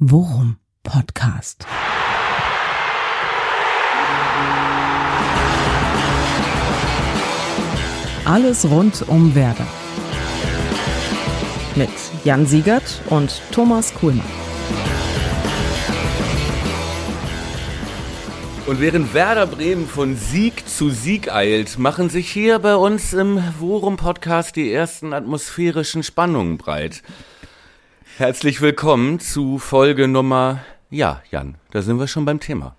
Worum Podcast. Alles rund um Werder. Mit Jan Siegert und Thomas Kuhlmann. Und während Werder Bremen von Sieg zu Sieg eilt, machen sich hier bei uns im Worum Podcast die ersten atmosphärischen Spannungen breit. Herzlich willkommen zu Folge Nummer, ja, Jan, da sind wir schon beim Thema.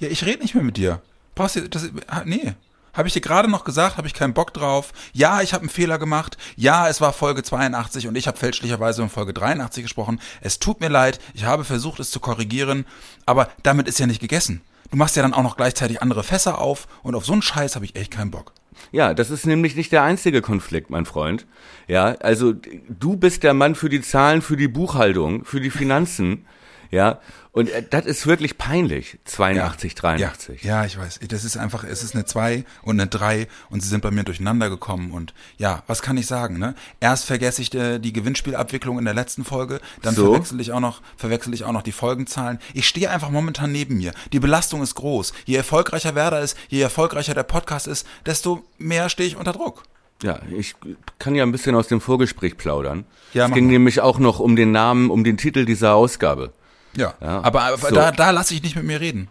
Ja, ich rede nicht mehr mit dir. Brauchst du das? Nee. Habe ich dir gerade noch gesagt, habe ich keinen Bock drauf. Ja, ich habe einen Fehler gemacht. Ja, es war Folge 82 und ich habe fälschlicherweise in Folge 83 gesprochen. Es tut mir leid, ich habe versucht, es zu korrigieren, aber damit ist ja nicht gegessen. Du machst ja dann auch noch gleichzeitig andere Fässer auf und auf so einen Scheiß habe ich echt keinen Bock. Ja, das ist nämlich nicht der einzige Konflikt, mein Freund. Ja, also du bist der Mann für die Zahlen, für die Buchhaltung, für die Finanzen. Ja, und äh, das ist wirklich peinlich. 82, ja, 83. Ja, ja, ich weiß. Das ist einfach, es ist eine 2 und eine 3 und sie sind bei mir durcheinander gekommen und ja, was kann ich sagen, ne? Erst vergesse ich die, die Gewinnspielabwicklung in der letzten Folge, dann so? verwechsel ich auch noch, verwechsel ich auch noch die Folgenzahlen. Ich stehe einfach momentan neben mir. Die Belastung ist groß. Je erfolgreicher Werder ist, je erfolgreicher der Podcast ist, desto mehr stehe ich unter Druck. Ja, ich kann ja ein bisschen aus dem Vorgespräch plaudern. Ja, es ging nämlich auch noch um den Namen, um den Titel dieser Ausgabe. Ja, ja. aber, aber so. da, da lasse ich nicht mit mir reden.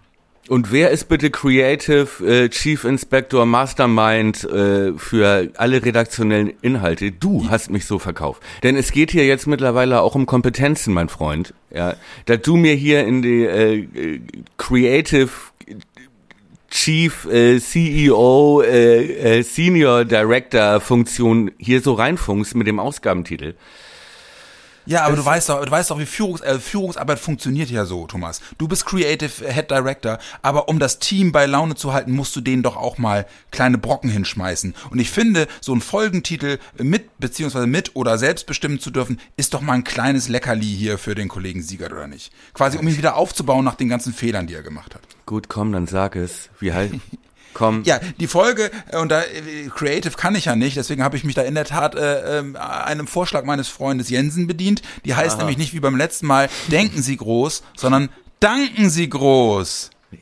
Und wer ist bitte Creative äh, Chief Inspector Mastermind äh, für alle redaktionellen Inhalte? Du hast mich so verkauft. Denn es geht hier jetzt mittlerweile auch um Kompetenzen, mein Freund. Ja, da du mir hier in die äh Creative Chief äh, CEO äh, äh, Senior Director Funktion hier so reinfunkst mit dem Ausgabentitel. Ja, aber du weißt doch, du weißt doch, wie Führungs äh, Führungsarbeit funktioniert ja so, Thomas. Du bist Creative Head Director, aber um das Team bei Laune zu halten, musst du denen doch auch mal kleine Brocken hinschmeißen. Und ich finde, so ein Folgentitel mit, beziehungsweise mit oder selbst bestimmen zu dürfen, ist doch mal ein kleines Leckerli hier für den Kollegen Siegert, oder nicht? Quasi, um ihn wieder aufzubauen nach den ganzen Fehlern, die er gemacht hat. Gut, komm, dann sag es. Wie heißt, Komm. Ja, die Folge, äh, und da äh, Creative kann ich ja nicht, deswegen habe ich mich da in der Tat äh, äh, einem Vorschlag meines Freundes Jensen bedient. Die heißt Aha. nämlich nicht wie beim letzten Mal, denken Sie groß, sondern danken Sie groß. Ja,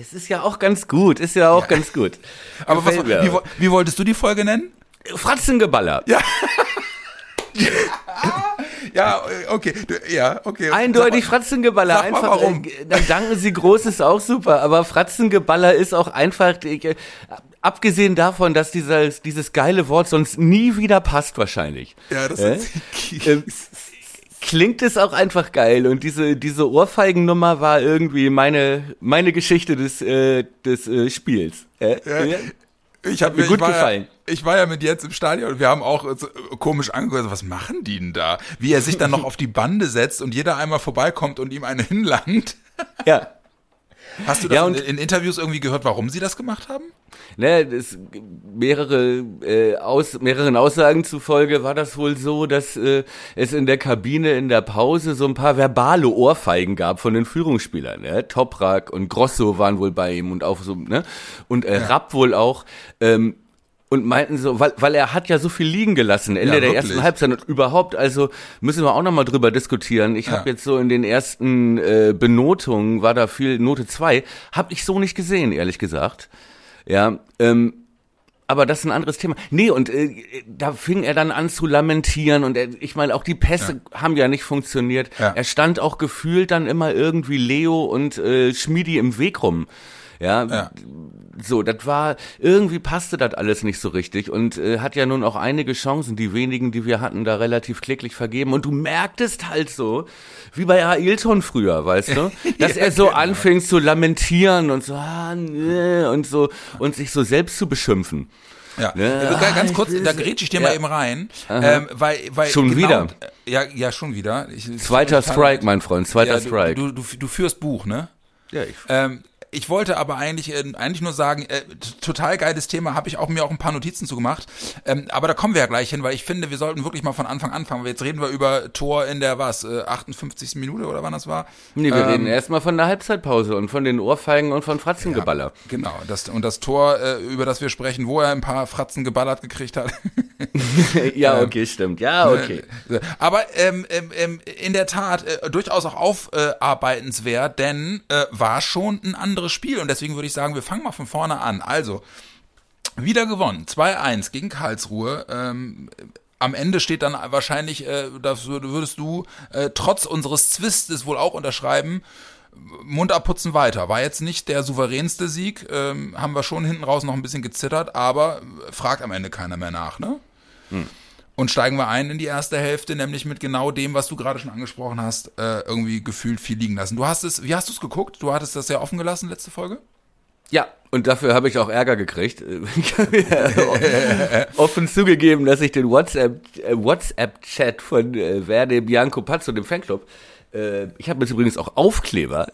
es ist ja auch ganz gut, ist ja auch ja. ganz gut. Aber was, wie, wie wolltest du die Folge nennen? Fratzengeballer. Ja. ja, okay, ja, okay. Eindeutig Fratzengeballer. Sag einfach, warum? Äh, dann danken Sie groß ist auch super, aber Fratzengeballer ist auch einfach, ich, äh, abgesehen davon, dass dieses, dieses geile Wort sonst nie wieder passt wahrscheinlich. Ja, das äh? ist äh, klingt es auch einfach geil und diese diese Ohrfeigennummer war irgendwie meine meine Geschichte des äh, des äh, Spiels. Äh, ja, ich habe mir gut gefallen. Ja, ich war ja mit jetzt im Stadion und wir haben auch so komisch angehört, was machen die denn da? Wie er sich dann noch auf die Bande setzt und jeder einmal vorbeikommt und ihm eine hinlangt. Ja. Hast du das ja, in, in, Interviews irgendwie gehört, warum sie das gemacht haben? Ne, das, mehrere, äh, aus, mehreren Aussagen zufolge war das wohl so, dass äh, es in der Kabine in der Pause so ein paar verbale Ohrfeigen gab von den Führungsspielern. Ne? Toprak und Grosso waren wohl bei ihm und auch so, ne? Und äh, ja. Rapp wohl auch. Ähm, und meinten so, weil, weil er hat ja so viel liegen gelassen, Ende ja, der ersten Halbzeit und überhaupt, also müssen wir auch nochmal drüber diskutieren. Ich ja. habe jetzt so in den ersten äh, Benotungen, war da viel Note zwei, habe ich so nicht gesehen, ehrlich gesagt. Ja, ähm, aber das ist ein anderes Thema. Nee, und äh, da fing er dann an zu lamentieren und er, ich meine, auch die Pässe ja. haben ja nicht funktioniert. Er stand auch gefühlt dann immer irgendwie Leo und äh, Schmiedi im Weg rum. Ja, ja, so, das war, irgendwie passte das alles nicht so richtig und äh, hat ja nun auch einige Chancen, die wenigen, die wir hatten, da relativ kläglich vergeben. Und du merktest halt so, wie bei Ailton früher, weißt du, dass ja, er so genau. anfing zu lamentieren und so, ah, nee, und so, und sich so selbst zu beschimpfen. Ja, ne? ganz kurz, da grätsch ich dir ja. mal eben rein, ähm, weil, weil schon genau, wieder. Ja, ja, schon wieder. Ich, zweiter Strike, mein Freund, zweiter ja, Strike. Du, du, du, du führst Buch, ne? Ja, ich. Ähm, ich wollte aber eigentlich, äh, eigentlich nur sagen, äh, total geiles Thema, habe ich auch mir auch ein paar Notizen zu gemacht. Ähm, aber da kommen wir ja gleich hin, weil ich finde, wir sollten wirklich mal von Anfang anfangen. Jetzt reden wir über Tor in der was, äh, 58. Minute oder wann das war? Nee, wir Ähm, reden erstmal von der Halbzeitpause und von den Ohrfeigen und von Fratzengeballer. Genau, das, und das Tor, äh, über das wir sprechen, wo er ein paar Fratzen geballert gekriegt hat. Ja, okay, stimmt. Ja, okay. Aber ähm, ähm, ähm, in der Tat äh, durchaus auch aufarbeitenswert, denn äh, war schon ein anderes Spiel. Und deswegen würde ich sagen, wir fangen mal von vorne an. Also, wieder gewonnen. 2-1 gegen Karlsruhe. Ähm, am Ende steht dann wahrscheinlich, äh, das würd- würdest du äh, trotz unseres Zwistes wohl auch unterschreiben, Mund abputzen weiter. War jetzt nicht der souveränste Sieg, ähm, haben wir schon hinten raus noch ein bisschen gezittert, aber fragt am Ende keiner mehr nach, ne? Und steigen wir ein in die erste Hälfte, nämlich mit genau dem, was du gerade schon angesprochen hast, äh, irgendwie gefühlt viel liegen lassen. Du hast es, wie hast du es geguckt? Du hattest das ja offen gelassen, letzte Folge? Ja, und dafür habe ich auch Ärger gekriegt. Ich habe ja offen zugegeben, dass ich den äh, WhatsApp-Chat von äh, Werde Bianco Pazzo, dem Fanclub, äh, ich habe jetzt übrigens auch Aufkleber.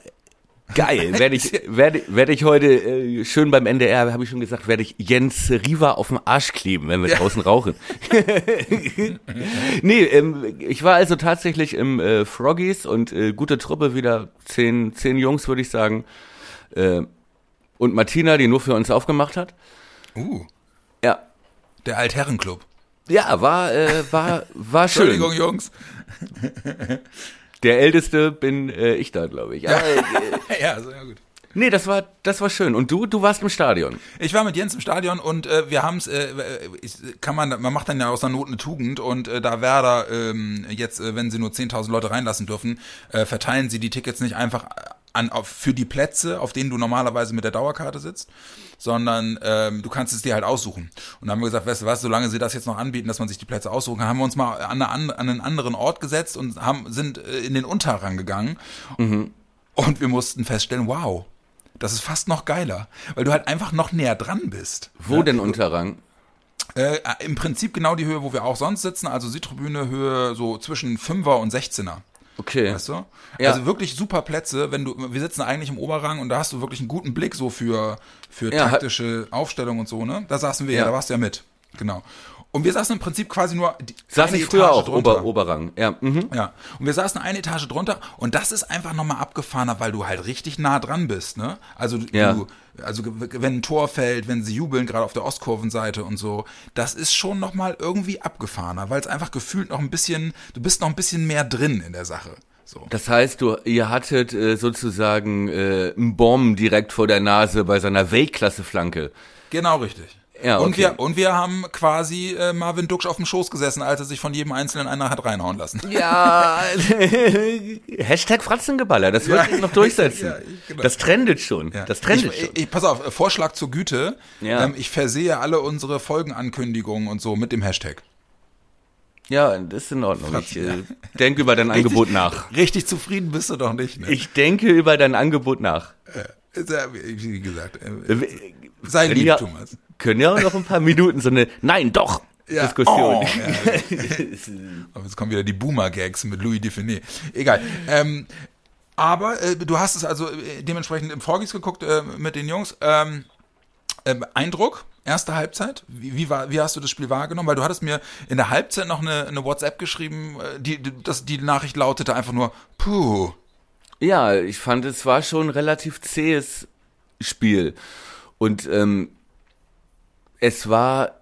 Geil, werde ich werde werde ich heute äh, schön beim NDR, habe ich schon gesagt, werde ich Jens Riva auf dem Arsch kleben, wenn wir draußen rauchen. nee, ähm, ich war also tatsächlich im äh, Froggies und äh, gute Truppe wieder zehn zehn Jungs würde ich sagen. Äh, und Martina, die nur für uns aufgemacht hat. Uh, Ja. der Altherrenclub. Ja, war, äh, war, war schön. Entschuldigung, Jungs. Der Älteste bin äh, ich da, glaube ich. Ja. äh, ja, sehr gut. nee, das war, das war schön. Und du, du warst im Stadion. Ich war mit Jens im Stadion und äh, wir haben es, äh, ich- kann man, man macht dann ja aus der Not eine Tugend und äh, da Werder ähm, jetzt, äh, wenn sie nur 10.000 Leute reinlassen dürfen, äh, verteilen sie die Tickets nicht einfach an, auf, für die Plätze, auf denen du normalerweise mit der Dauerkarte sitzt, sondern ähm, du kannst es dir halt aussuchen. Und dann haben wir gesagt, weißt du was, solange sie das jetzt noch anbieten, dass man sich die Plätze aussuchen kann, haben wir uns mal an, eine, an einen anderen Ort gesetzt und haben, sind äh, in den Unterrang gegangen und wir mussten feststellen, wow, das ist fast noch geiler, weil du halt einfach noch näher dran bist. Wo denn Unterrang? Äh, Im Prinzip genau die Höhe, wo wir auch sonst sitzen, also Südtribüne Höhe so zwischen 5er und 16er. Okay. Weißt du? Ja. Also wirklich super Plätze, wenn du, wir sitzen eigentlich im Oberrang und da hast du wirklich einen guten Blick so für, für Ja, taktische Aufstellung und so, ne? Da saßen wir ja, Ja. da warst du ja mit. Genau. Und wir saßen im Prinzip quasi nur Saß ich früher Etage auch, drunter. Ober, Oberrang. Ja, mhm. Ja, und wir saßen eine Etage drunter und das ist einfach nochmal abgefahrener, weil du halt richtig nah dran bist, ne? Also Ja. du, also wenn ein Tor fällt, wenn sie jubeln, gerade auf der Ostkurvenseite und so, das ist schon nochmal irgendwie abgefahrener, weil es einfach gefühlt noch ein bisschen, du bist noch ein bisschen mehr drin in der Sache. So. Das heißt, du, ihr hattet äh, sozusagen äh, einen Bomben direkt vor der Nase bei seiner Weltklasse-Flanke. Genau richtig. Ja, und, okay. wir, und wir haben quasi äh, Marvin Duksch auf dem Schoß gesessen, als er sich von jedem Einzelnen einer hat reinhauen lassen. Ja, Hashtag Fratzengeballer, das wird Ja. sich noch durchsetzen. Ja, ich- genau. Das trendet schon. Ja. Das trendet ich, schon. Ich, ich, pass auf, äh, Vorschlag zur Güte. Ja. Ähm, ich versehe alle unsere Folgenankündigungen und so mit dem Hashtag. Ja, das ist in Ordnung. Ich Fratzen, äh, denke über dein Angebot nach. Richtig zufrieden bist du doch nicht, ne? Ich denke über dein Angebot nach. Ja, wie gesagt, äh, Äh, sei lieb, ja, Thomas. Können ja auch noch ein paar Minuten so eine Nein, doch Ja. Diskussion. Oh, ja. Aber jetzt kommen wieder die Boomer-Gags mit Louis Define. Egal. Ähm, aber äh, du hast es also äh, dementsprechend im Vorgis geguckt äh, mit den Jungs. Ähm, ähm, Eindruck, erste Halbzeit. Wie, wie, war, wie hast du das Spiel wahrgenommen? Weil du hattest mir in der Halbzeit noch eine, eine WhatsApp geschrieben, äh, die, die, das, die Nachricht lautete einfach nur, puh. Ja, ich fand, es war schon ein relativ zähes Spiel. Und ähm, es war,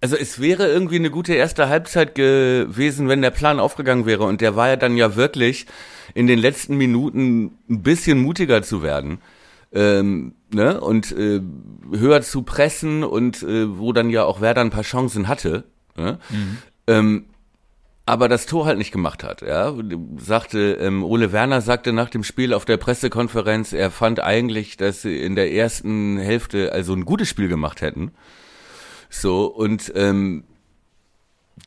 also es wäre irgendwie eine gute erste Halbzeit gewesen, wenn der Plan aufgegangen wäre. Und der war ja dann ja wirklich in den letzten Minuten ein bisschen mutiger zu werden. Ähm, ne? Und äh, höher zu pressen und äh, wo dann ja auch Werder ein paar Chancen hatte. Ne? Ähm, aber das Tor halt nicht gemacht hat. Ja, sagte ähm, Ole Werner sagte nach dem Spiel auf der Pressekonferenz, er fand eigentlich, dass sie in der ersten Hälfte also ein gutes Spiel gemacht hätten. So und ähm,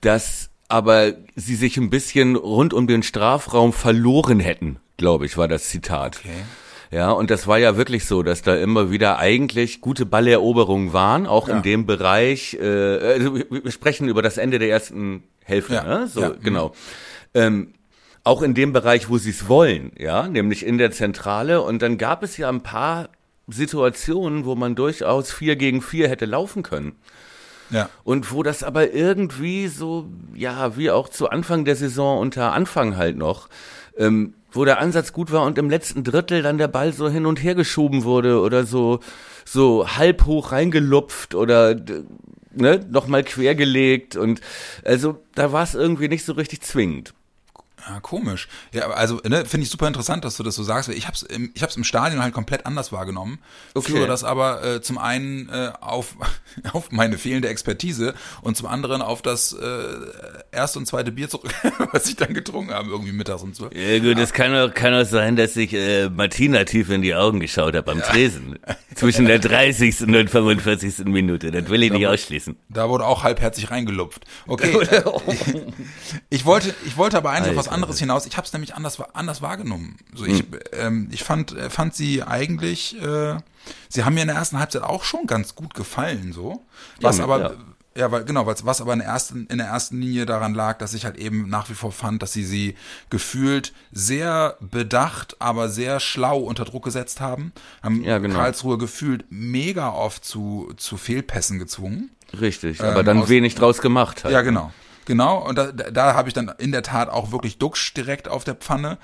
dass aber sie sich ein bisschen rund um den Strafraum verloren hätten, glaube ich, war das Zitat. Okay. Ja, und das war ja wirklich so, dass da immer wieder eigentlich gute Balleroberungen waren, auch Ja. in dem Bereich, äh, also wir wir sprechen über das Ende der ersten Hälfte, Ja, ne? So, ja, genau. Ähm, auch in dem Bereich, wo sie es wollen, ja, nämlich in der Zentrale. Und dann gab es ja ein paar Situationen, wo man durchaus vier gegen vier hätte laufen können. Ja. Und wo das aber irgendwie so, ja, wie auch zu Anfang der Saison unter Anfang halt noch, ähm, wo der Ansatz gut war und im letzten Drittel dann der Ball so hin und her geschoben wurde oder so, so halb hoch reingelupft oder ne, nochmal quergelegt und also da war es irgendwie nicht so richtig zwingend. Ja, komisch. Ja, also ne, finde ich super interessant, dass du das so sagst. Ich hab's im, ich hab's im Stadion halt komplett anders wahrgenommen. Okay. Führe das aber äh, zum einen äh, auf auf meine fehlende Expertise und zum anderen auf das äh, erste und zweite Bier zurück, was ich dann getrunken habe irgendwie mittags und so. Ja gut, es kann auch, kann auch sein, dass ich äh, Martina tief in die Augen geschaut habe am Tresen. Zwischen der 30. und 45. Minute. Das will ich nicht ausschließen. Da wurde auch halbherzig reingelupft. Okay. ich wollte, ich wollte aber eigentlich auf was Alter. Anderes hinaus. Ich habe es nämlich anders, anders wahrgenommen. So, ich, ähm, ich fand, äh, fand sie eigentlich, äh, sie haben mir in der ersten Halbzeit auch schon ganz gut gefallen, so. Was Ja, aber, ja. ja, weil, genau, was, was aber in der ersten, in der ersten Linie daran lag, dass ich halt eben nach wie vor fand, dass sie sie gefühlt sehr bedacht, aber sehr schlau unter Druck gesetzt haben. Haben Ja, genau. Karlsruhe gefühlt mega oft zu, zu Fehlpässen gezwungen. Richtig, aber Ähm, dann aus- wenig draus gemacht halt. Ja, genau. Genau, und da, da, habe ich dann in der Tat auch wirklich Duxch direkt auf der Pfanne.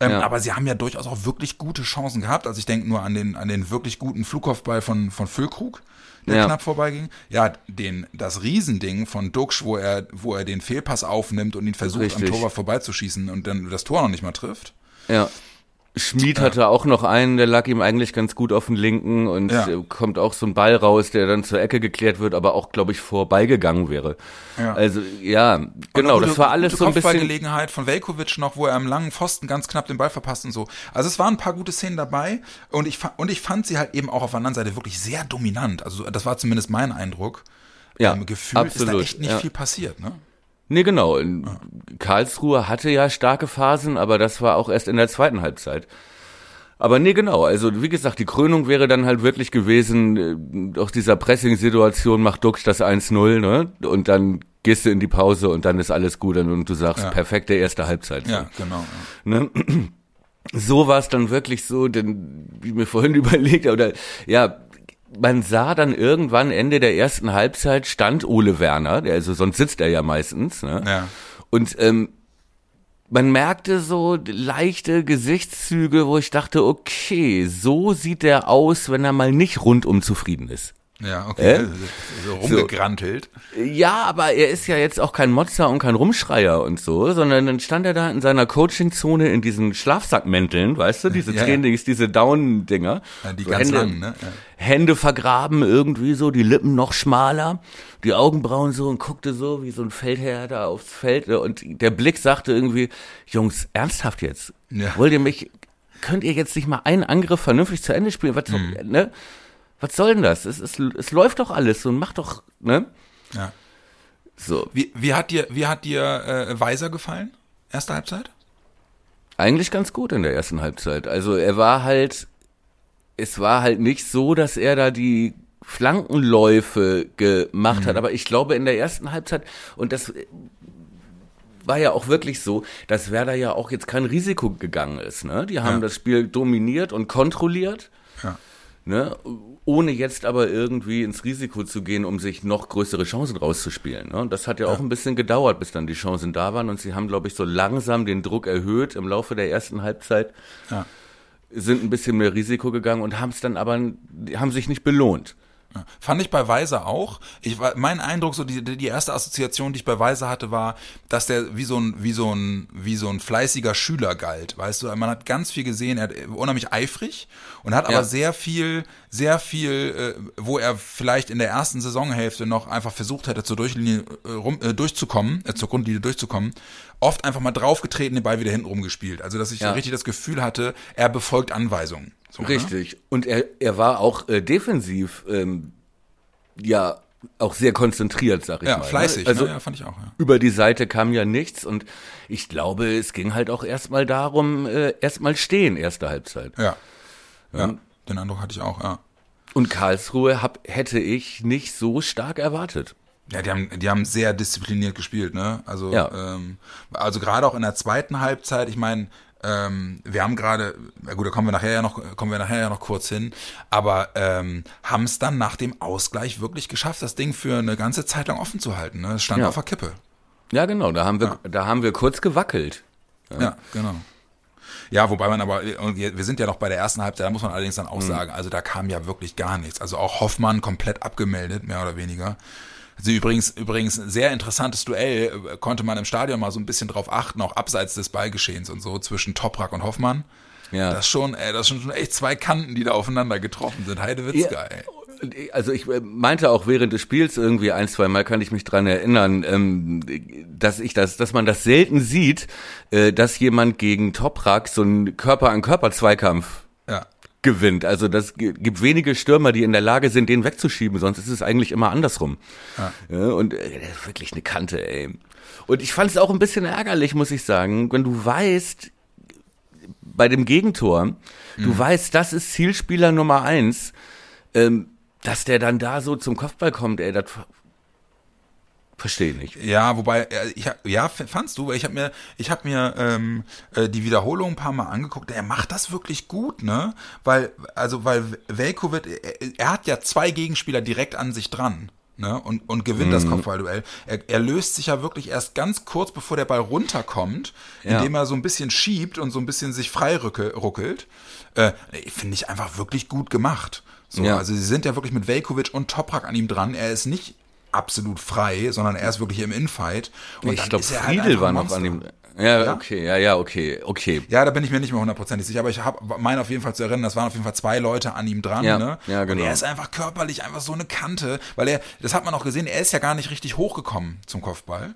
Ähm, Ja. Aber sie haben ja durchaus auch wirklich gute Chancen gehabt. Also ich denke nur an den, an den wirklich guten Flugkopfball von, von Füllkrug, der Ja. knapp vorbeiging. Ja, den, das Riesending von Duxch, wo er, wo er den Fehlpass aufnimmt und ihn versucht, Richtig. am Torwart vorbeizuschießen und dann das Tor noch nicht mal trifft. Ja. Schmied hatte auch noch einen, der lag ihm eigentlich ganz gut auf den linken und Ja. äh, kommt auch so ein Ball raus, der dann zur Ecke geklärt wird, aber auch, glaube ich, vorbeigegangen wäre. Ja. Also, ja, genau, eine das war alles gute so ein bisschen. Kopfballgelegenheit von Velkovic noch, wo er am langen Pfosten ganz knapp den Ball verpasst und so. Also es waren ein paar gute Szenen dabei und ich, und ich fand sie halt eben auch auf der anderen Seite wirklich sehr dominant. Also das war zumindest mein Eindruck. Ja, ähm, gefühlt ist da absolut, echt nicht viel passiert, ne? Nee, genau. In Karlsruhe hatte ja starke Phasen, aber das war auch erst in der zweiten Halbzeit. Aber nee, genau. Also wie gesagt, die Krönung wäre dann halt wirklich gewesen, äh, aus dieser Pressing-Situation macht Dux das 1-0, ne? Und dann gehst du in die Pause und dann ist alles gut und du sagst, Ja. perfekte erste Halbzeit. Ja, genau. Ne? So war es dann wirklich so, denn wie mir vorhin überlegt, oder ja, man sah dann irgendwann Ende der ersten Halbzeit stand Ole Werner, der, also sonst sitzt er ja meistens, ne? Ja. Und ähm, man merkte so leichte Gesichtszüge, wo ich dachte, okay, so sieht er aus, wenn er mal nicht rundum zufrieden ist. Ja, okay. Äh? So rumgegrantelt. Ja, aber er ist ja jetzt auch kein Motzer und kein Rumschreier und so, sondern dann stand er da in seiner Coachingzone in diesen Schlafsackmänteln, weißt du, diese Ja, ja. Trainings, diese Down-Dinger. Ja, die So ganz Hände, langen, ne? Ja. Hände vergraben irgendwie so, die Lippen noch schmaler, die Augenbrauen so und guckte so wie so ein Feldherr da aufs Feld und der Blick sagte irgendwie, Jungs, ernsthaft jetzt? Ja. Wollt ihr mich, könnt ihr jetzt nicht mal einen Angriff vernünftig zu Ende spielen? Was, Mhm. ne? Was soll denn das? Es, es, es läuft doch alles und macht doch, ne? Ja. So. Wie, wie hat dir, wie hat dir äh, Weiser gefallen? Erste Halbzeit? Eigentlich ganz gut in der ersten Halbzeit. Also er war halt, es war halt nicht so, dass er da die Flankenläufe gemacht hat, aber ich glaube in der ersten Halbzeit, und das war ja auch wirklich so, dass Werder ja auch jetzt kein Risiko gegangen ist. Ne? Die haben Ja. das Spiel dominiert und kontrolliert. Ja. Ne? Ohne jetzt aber irgendwie ins Risiko zu gehen, um sich noch größere Chancen rauszuspielen. Ne? Und das hat ja, auch ein bisschen gedauert, bis dann die Chancen da waren. Und sie haben, glaube ich, so langsam den Druck erhöht im Laufe der ersten Halbzeit, Ja. sind ein bisschen mehr Risiko gegangen und haben es dann aber, haben sich nicht belohnt. Ja. Fand ich bei Weiser auch. Ich war, mein Eindruck, so die, die erste Assoziation, die ich bei Weiser hatte, war, dass der wie so ein, wie so ein, wie so ein fleißiger Schüler galt. Weißt du, man hat ganz viel gesehen, er hat unheimlich eifrig und hat Ja. aber sehr viel, sehr viel, äh, wo er vielleicht in der ersten Saisonhälfte noch einfach versucht hätte, zur Durchlinie äh, rum, äh, durchzukommen, äh, zur Grundlinie durchzukommen, oft einfach mal draufgetreten, den Ball wieder hinten rumgespielt. Also, dass ich Ja. richtig das Gefühl hatte, er befolgt Anweisungen. So, ne? Richtig. Und er, er war auch äh, defensiv, ähm, ja, auch sehr konzentriert, sag ich Ja, mal. fleißig, Ne? Also ne? ja, fand ich auch, ja. über die Seite kam ja nichts und ich glaube, es ging halt auch erstmal darum, äh, erstmal stehen, erste Halbzeit. Ja. Ja, den Eindruck hatte ich auch, ja. Und Karlsruhe hab, hätte ich nicht so stark erwartet. Ja, die haben, die haben sehr diszipliniert gespielt, ne? Also, Ja. ähm, also gerade auch in der zweiten Halbzeit, ich meine, ähm, wir haben gerade, na gut, da kommen wir nachher ja noch, kommen wir nachher ja noch kurz hin, aber ähm, haben es dann nach dem Ausgleich wirklich geschafft, das Ding für eine ganze Zeit lang offen zu halten. Ne? Es stand Ja. auf der Kippe. Ja, genau, da haben wir, da haben wir kurz gewackelt. Ja, genau. Ja, wobei man aber, wir sind ja noch bei der ersten Halbzeit, da muss man allerdings dann auch Mhm. sagen, also da kam ja wirklich gar nichts. Also auch Hoffmann komplett abgemeldet, mehr oder weniger. Also übrigens, übrigens ein sehr interessantes Duell, äh, konnte man im Stadion mal so ein bisschen drauf achten, auch abseits des Ballgeschehens und so, zwischen Toprak und Hoffmann. Ja. Das schon, ey, das sind schon echt zwei Kanten, die da aufeinander getroffen sind. Heidewitzka, ey. Also ich äh, meinte auch während des Spiels irgendwie ein, zwei Mal kann ich mich dran erinnern, ähm, dass ich das, dass man das selten sieht, äh, dass jemand gegen Toprak so einen Körper-an-Körper-Zweikampf Ja. Gewinnt. Also das gi- gibt wenige Stürmer, die in der Lage sind, den wegzuschieben, sonst ist es eigentlich immer andersrum. Ja. und äh, das ist wirklich eine Kante, ey. Und ich fand es auch ein bisschen ärgerlich, muss ich sagen, wenn du weißt, bei dem Gegentor, du weißt, das ist Zielspieler Nummer eins, ähm, dass der dann da so zum Kopfball kommt, ey, das verstehe ich nicht. Ja, wobei, äh, ich, hab- ja, fandst du, weil ich habe mir, ich habe mir ähm, äh, die Wiederholung ein paar Mal angeguckt. Er macht das wirklich gut, ne? Weil, also, weil Velkovic, er, er hat ja zwei Gegenspieler direkt an sich dran. Ne, und, und gewinnt das Kopfballduell. Er, er löst sich ja wirklich erst ganz kurz, bevor der Ball runterkommt, Ja. indem er so ein bisschen schiebt und so ein bisschen sich frei ruckelt. Äh, Finde ich einfach wirklich gut gemacht. So, Ja. Also sie sind ja wirklich mit Velkovic und Toprak an ihm dran. Er ist nicht absolut frei, sondern er ist wirklich im Infight. Und ich glaube, halt Friedel einfach war noch an dem. Ja, Ja? okay, ja, ja, okay, okay. Ja, da bin ich mir nicht mehr hundertprozentig sicher, aber ich habe meine auf jeden Fall zu erinnern, das waren auf jeden Fall zwei Leute an ihm dran, Ja, ne? ja, genau. Und er ist einfach körperlich einfach so eine Kante, weil er, das hat man auch gesehen, er ist ja gar nicht richtig hochgekommen zum Kopfball,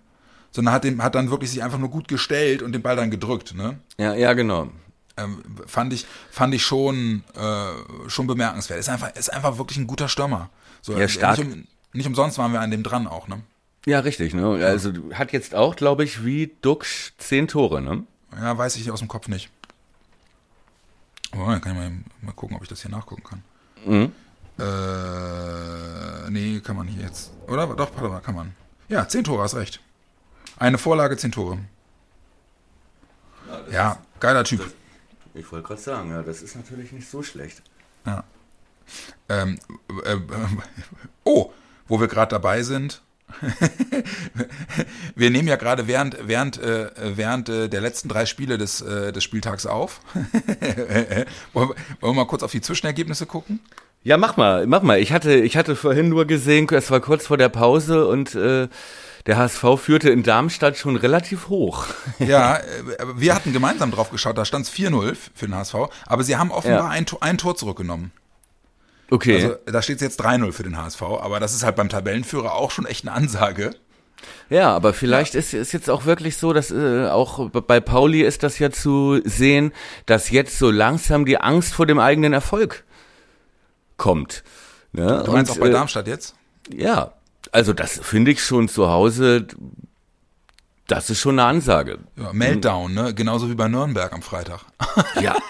sondern hat, den, hat dann wirklich sich einfach nur gut gestellt und den Ball dann gedrückt, ne? Ja, ja, genau. Ähm, fand ich, fand ich schon, äh, schon bemerkenswert. Ist einfach, ist einfach wirklich ein guter Stürmer. So, Ja, stark. Um, nicht umsonst waren wir an dem dran auch, ne? Ja, richtig, ne? Also hat jetzt auch, glaube ich, wie Duxch zehn Tore, ne? Ja, weiß ich aus dem Kopf nicht. Oh, dann kann ich mal, mal gucken, ob ich das hier nachgucken kann. Mhm. Äh, nee, kann man nicht jetzt. Oder? Doch, warte mal, kann man. Ja, zehn Tore, hast recht. Eine Vorlage, zehn Tore. Ja, geiler Typ. Ich wollte gerade sagen, ja, das ist natürlich nicht so schlecht. Ja. Ähm, äh, äh, oh, wo wir gerade dabei sind. wir nehmen ja gerade während, während, äh, während äh, der letzten drei Spiele des, äh, des Spieltags auf. wollen, wir, wollen wir mal kurz auf die Zwischenergebnisse gucken? Ja, mach mal, mach mal. Ich hatte, ich hatte vorhin nur gesehen, es war kurz vor der Pause und äh, der HSV führte in Darmstadt schon relativ hoch. Ja, äh, wir hatten gemeinsam drauf geschaut, da stand es 4-0 für den HSV, aber sie haben offenbar Ja. ein, ein Tor zurückgenommen. Okay. Also da steht es jetzt 3-0 für den HSV, aber das ist halt beim Tabellenführer auch schon echt eine Ansage. Ja, aber vielleicht ist ist jetzt auch wirklich so, dass äh, auch bei Pauli ist das ja zu sehen, dass jetzt so langsam die Angst vor dem eigenen Erfolg kommt. Ne? Du meinst Und, auch bei äh, Darmstadt jetzt? Ja, also das finde ich schon zu Hause, das ist schon eine Ansage. Ja, Meltdown, ne? Genauso wie bei Nürnberg am Freitag. Ja.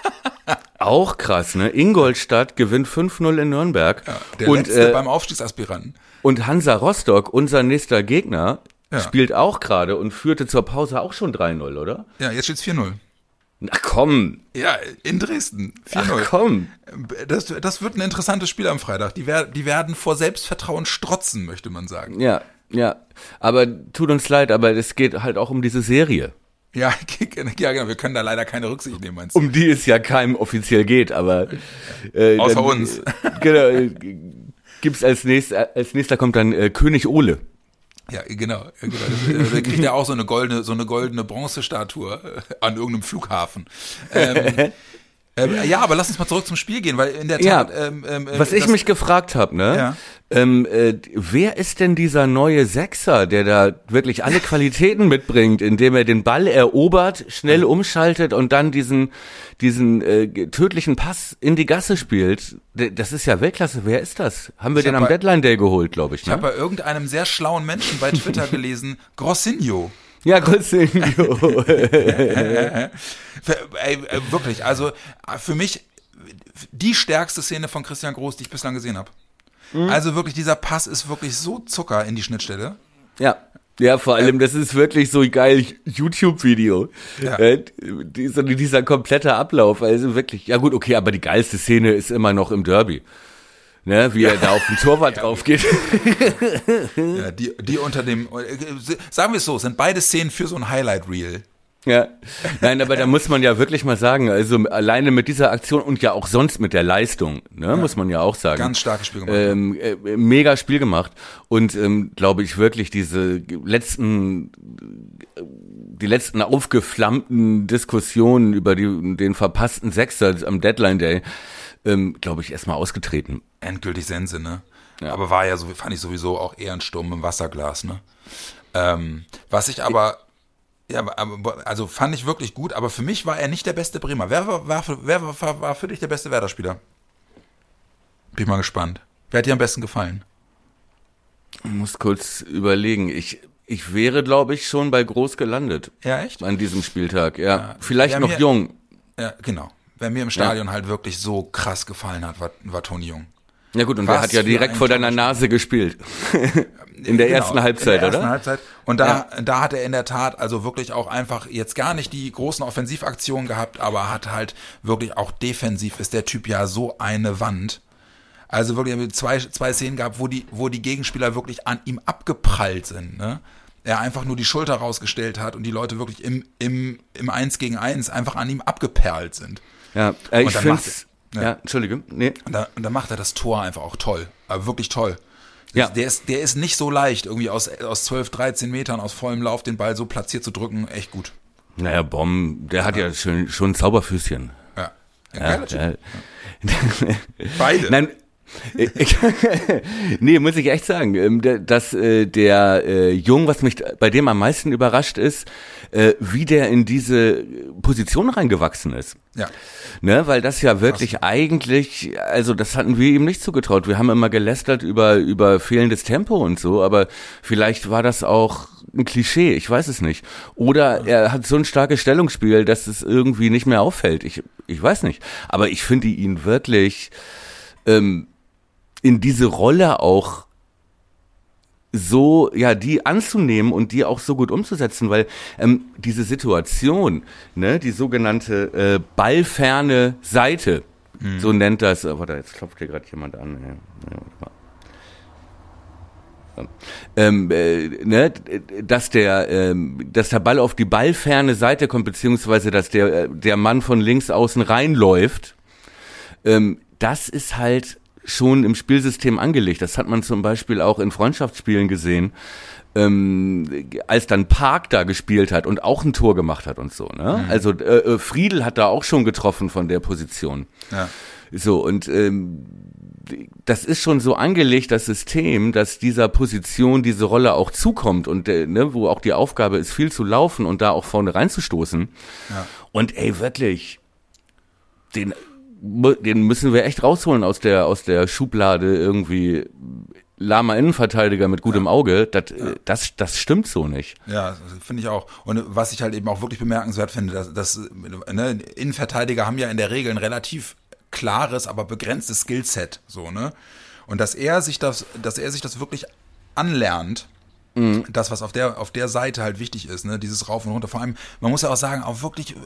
Auch krass, ne? Ingolstadt gewinnt 5-0 in Nürnberg. Der und, letzte äh, beim Aufstiegsaspiranten. und Hansa Rostock, unser nächster Gegner, Ja. spielt auch gerade und führte zur Pause auch schon 3-0, oder? Ja, jetzt steht's 4-0. Na komm, Ja, in Dresden. ach 4-0. komm. Das, das wird ein interessantes Spiel am Freitag. Die, wer, die werden vor Selbstvertrauen strotzen, möchte man sagen. Ja, ja. Aber tut uns leid, aber es geht halt auch um diese Serie. Ja, ja, genau. Wir können da leider keine Rücksicht nehmen, meinst du? Um die es ja keinem offiziell geht, aber äh, Außer dann, uns. Äh, genau, äh, gibt's als nächster, als nächster kommt dann äh, König Ole. Ja, genau. ja, genau. Äh, Da kriegt er auch so eine goldene, so eine goldene Bronzestatue an irgendeinem Flughafen. Ähm, ähm, ja, aber lass uns mal zurück zum Spiel gehen, weil in der Ja, Tat, ähm, ähm, äh, Was ich mich gefragt habe, ne? Ja. Ähm, äh, wer ist denn dieser neue Sechser, der da wirklich alle Qualitäten mitbringt, indem er den Ball erobert, schnell umschaltet und dann diesen diesen äh, tödlichen Pass in die Gasse spielt? Das ist ja Weltklasse. Wer ist das? Haben wir Ich den am Deadline Day geholt, glaube ich. Ich habe Ne? bei irgendeinem sehr schlauen Menschen bei Twitter gelesen, Grossinho. Ja, Ey, äh, wirklich, also äh, für mich die stärkste Szene von Christian Groß, die ich bislang gesehen habe. Also wirklich, dieser Pass ist wirklich so Zucker in die Schnittstelle. Ja. Ja, vor allem, das ist wirklich so ein geil YouTube-Video. Ja. Äh, dieser, dieser komplette Ablauf, also wirklich, ja gut, okay, aber die geilste Szene ist immer noch im Derby. Ne, wie er da auf den Torwart drauf geht. Ja, die, die unter dem, sagen wir es so, sind beide Szenen für so ein Highlight-Reel. Ja, nein, aber da muss man ja wirklich mal sagen, also alleine mit dieser Aktion und ja auch sonst mit der Leistung, ne, muss man ja auch sagen. Ganz starkes Spiel gemacht. Ähm, äh, mega Spiel gemacht und ähm, glaube ich wirklich diese letzten, die letzten aufgeflammten Diskussionen über die, den verpassten Sechser am Deadline Day, ähm, glaube ich erstmal ausgetreten. Endgültig Sense, ne? Aber war ja so, fand ich sowieso auch eher ein Sturm im Wasserglas, ne? Ähm, was ich aber, ja, aber- also fand ich wirklich gut, aber für mich war er nicht der beste Bremer. Wer war, war, für, wer war, war für dich der beste Werder-Spieler? Bin mal gespannt. Wer hat dir am besten gefallen? Ich muss kurz überlegen. Ich, ich wäre, glaube ich, schon bei Groß gelandet Ja, echt? an diesem Spieltag. Ja, vielleicht Ja, noch mir- jung. Ja, genau. Wer mir im Stadion halt wirklich so krass gefallen hat, war, war Toni Jung. Ja gut, und Was der hat ja direkt vor deiner Nase gespielt. In der Genau, ersten Halbzeit, in der ersten oder? Halbzeit. Und da, da hat er in der Tat also wirklich auch einfach jetzt gar nicht die großen Offensivaktionen gehabt, aber hat halt wirklich auch defensiv ist der Typ ja so eine Wand. Also wirklich haben wir zwei, zwei Szenen gehabt, wo die, wo die Gegenspieler wirklich an ihm abgeprallt sind. Ne? Er einfach nur die Schulter rausgestellt hat und die Leute wirklich im, im, im Eins gegen Eins einfach an ihm abgeperlt sind. Ja, äh, ich finde ja. ja, Entschuldige. Nee. Und da, und da macht er das Tor einfach auch toll. Aber wirklich toll. Ja. Der ist, der ist nicht so leicht, irgendwie aus, aus 12, 13 Metern aus vollem Lauf den Ball so platziert zu drücken. Echt gut. Naja, Bom, der hat ja schon, schon ein Zauberfüßchen. Ja. Ja, ja. Beide. Nein, ich- nee, muss ich echt sagen, ähm, dass äh, der äh, Jung, was mich bei dem am meisten überrascht ist, äh, wie der in diese Position reingewachsen ist. Ja. Ne, weil das ja wirklich eigentlich, also das hatten wir ihm nicht zugetraut. Wir haben immer gelästert über, über fehlendes Tempo und so, aber vielleicht war das auch ein Klischee, ich weiß es nicht. Oder er hat so ein starkes Stellungsspiel, dass es irgendwie nicht mehr auffällt. Ich, ich weiß nicht. Aber ich finde ihn wirklich ähm, in diese Rolle auch so, ja, die anzunehmen und die auch so gut umzusetzen, weil ähm, diese Situation, ne, die sogenannte äh, ballferne Seite, so nennt das, äh, warte, jetzt klopft hier gerade jemand an. Ja, ja, warte mal. Ähm, äh, ne, dass der, ähm, dass der Ball auf die ballferne Seite kommt, beziehungsweise dass der, äh, der Mann von links außen reinläuft, ähm, das ist halt schon im Spielsystem angelegt. Das hat man zum Beispiel auch in Freundschaftsspielen gesehen, ähm, als dann Park da gespielt hat und auch ein Tor gemacht hat und so. Ne? Also äh, äh, Friedel hat da auch schon getroffen von der Position. Ja. So, und ähm, das ist schon so angelegt, das System, dass dieser Position diese Rolle auch zukommt und äh, ne, wo auch die Aufgabe ist, viel zu laufen und da auch vorne reinzustoßen. Ja. Und ey, wirklich, den, den müssen wir echt rausholen aus der, aus der Schublade irgendwie. Lama Innenverteidiger mit gutem Auge, das, äh, das, das stimmt so nicht. Ja, finde ich auch. Und was ich halt eben auch wirklich bemerkenswert finde, dass, dass ne, Innenverteidiger haben ja in der Regel ein relativ klares, aber begrenztes Skillset, so, ne? Und dass er sich das, dass er sich das wirklich anlernt, das, was auf der, auf der Seite halt wichtig ist, ne, dieses Rauf und Runter. Vor allem, man muss ja auch sagen, auch wirklich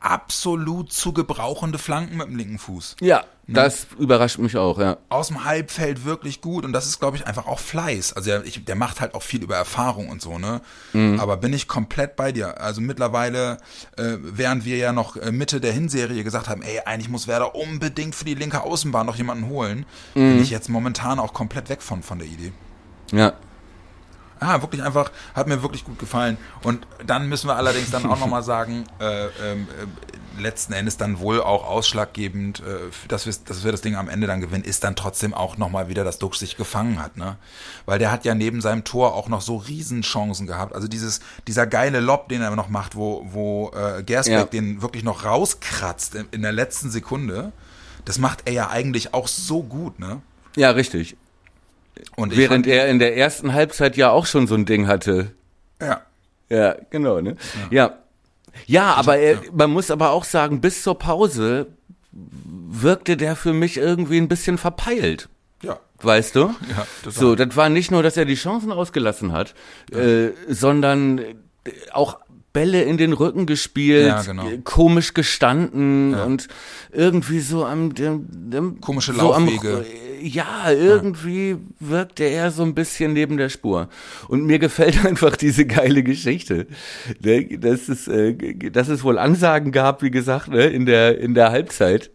absolut zu gebrauchende Flanken mit dem linken Fuß. Ja, das überrascht mich auch, ja. aus dem Halbfeld wirklich gut und das ist, glaube ich, einfach auch Fleiß. Also der, ich, der macht halt auch viel über Erfahrung und so, ne? Aber bin ich komplett bei dir. Also mittlerweile, äh, während wir ja noch äh, Mitte der Hinserie gesagt haben, ey, eigentlich muss Werder unbedingt für die linke Außenbahn noch jemanden holen, bin ich jetzt momentan auch komplett weg von, von der Idee. Ja, Ah, wirklich einfach, hat mir wirklich gut gefallen. Und dann müssen wir allerdings dann auch nochmal sagen, äh, ähm, äh, letzten Endes dann wohl auch ausschlaggebend, äh, dass, wir, dass wir das Ding am Ende dann gewinnen, ist dann trotzdem auch nochmal wieder, dass Duxch sich gefangen hat. Ne? Weil der hat ja neben seinem Tor auch noch so Riesenchancen gehabt. Also dieses, dieser geile Lob, den er noch macht, wo, wo äh, Gersbeck Ja. den wirklich noch rauskratzt in, in der letzten Sekunde, das macht er ja eigentlich auch so gut. Ne? ja, richtig. Und Während er in der ersten Halbzeit ja auch schon so ein Ding hatte. Ja, Ja, genau, ne? Ja. Ja, aber er, man muss aber auch sagen, bis zur Pause wirkte der für mich irgendwie ein bisschen verpeilt. Ja. Weißt du? Ja, total. So, das war nicht nur, dass er die Chancen ausgelassen hat, äh, sondern auch Bälle in den Rücken gespielt, Ja, genau. komisch gestanden und irgendwie so am dem, dem Komische so am, Laufwege. äh, ja, irgendwie wirkte er so ein bisschen neben der Spur. Und mir gefällt einfach diese geile Geschichte. Ne, Dass es, äh, dass es wohl Ansagen gab, wie gesagt, ne, in der, in der Halbzeit.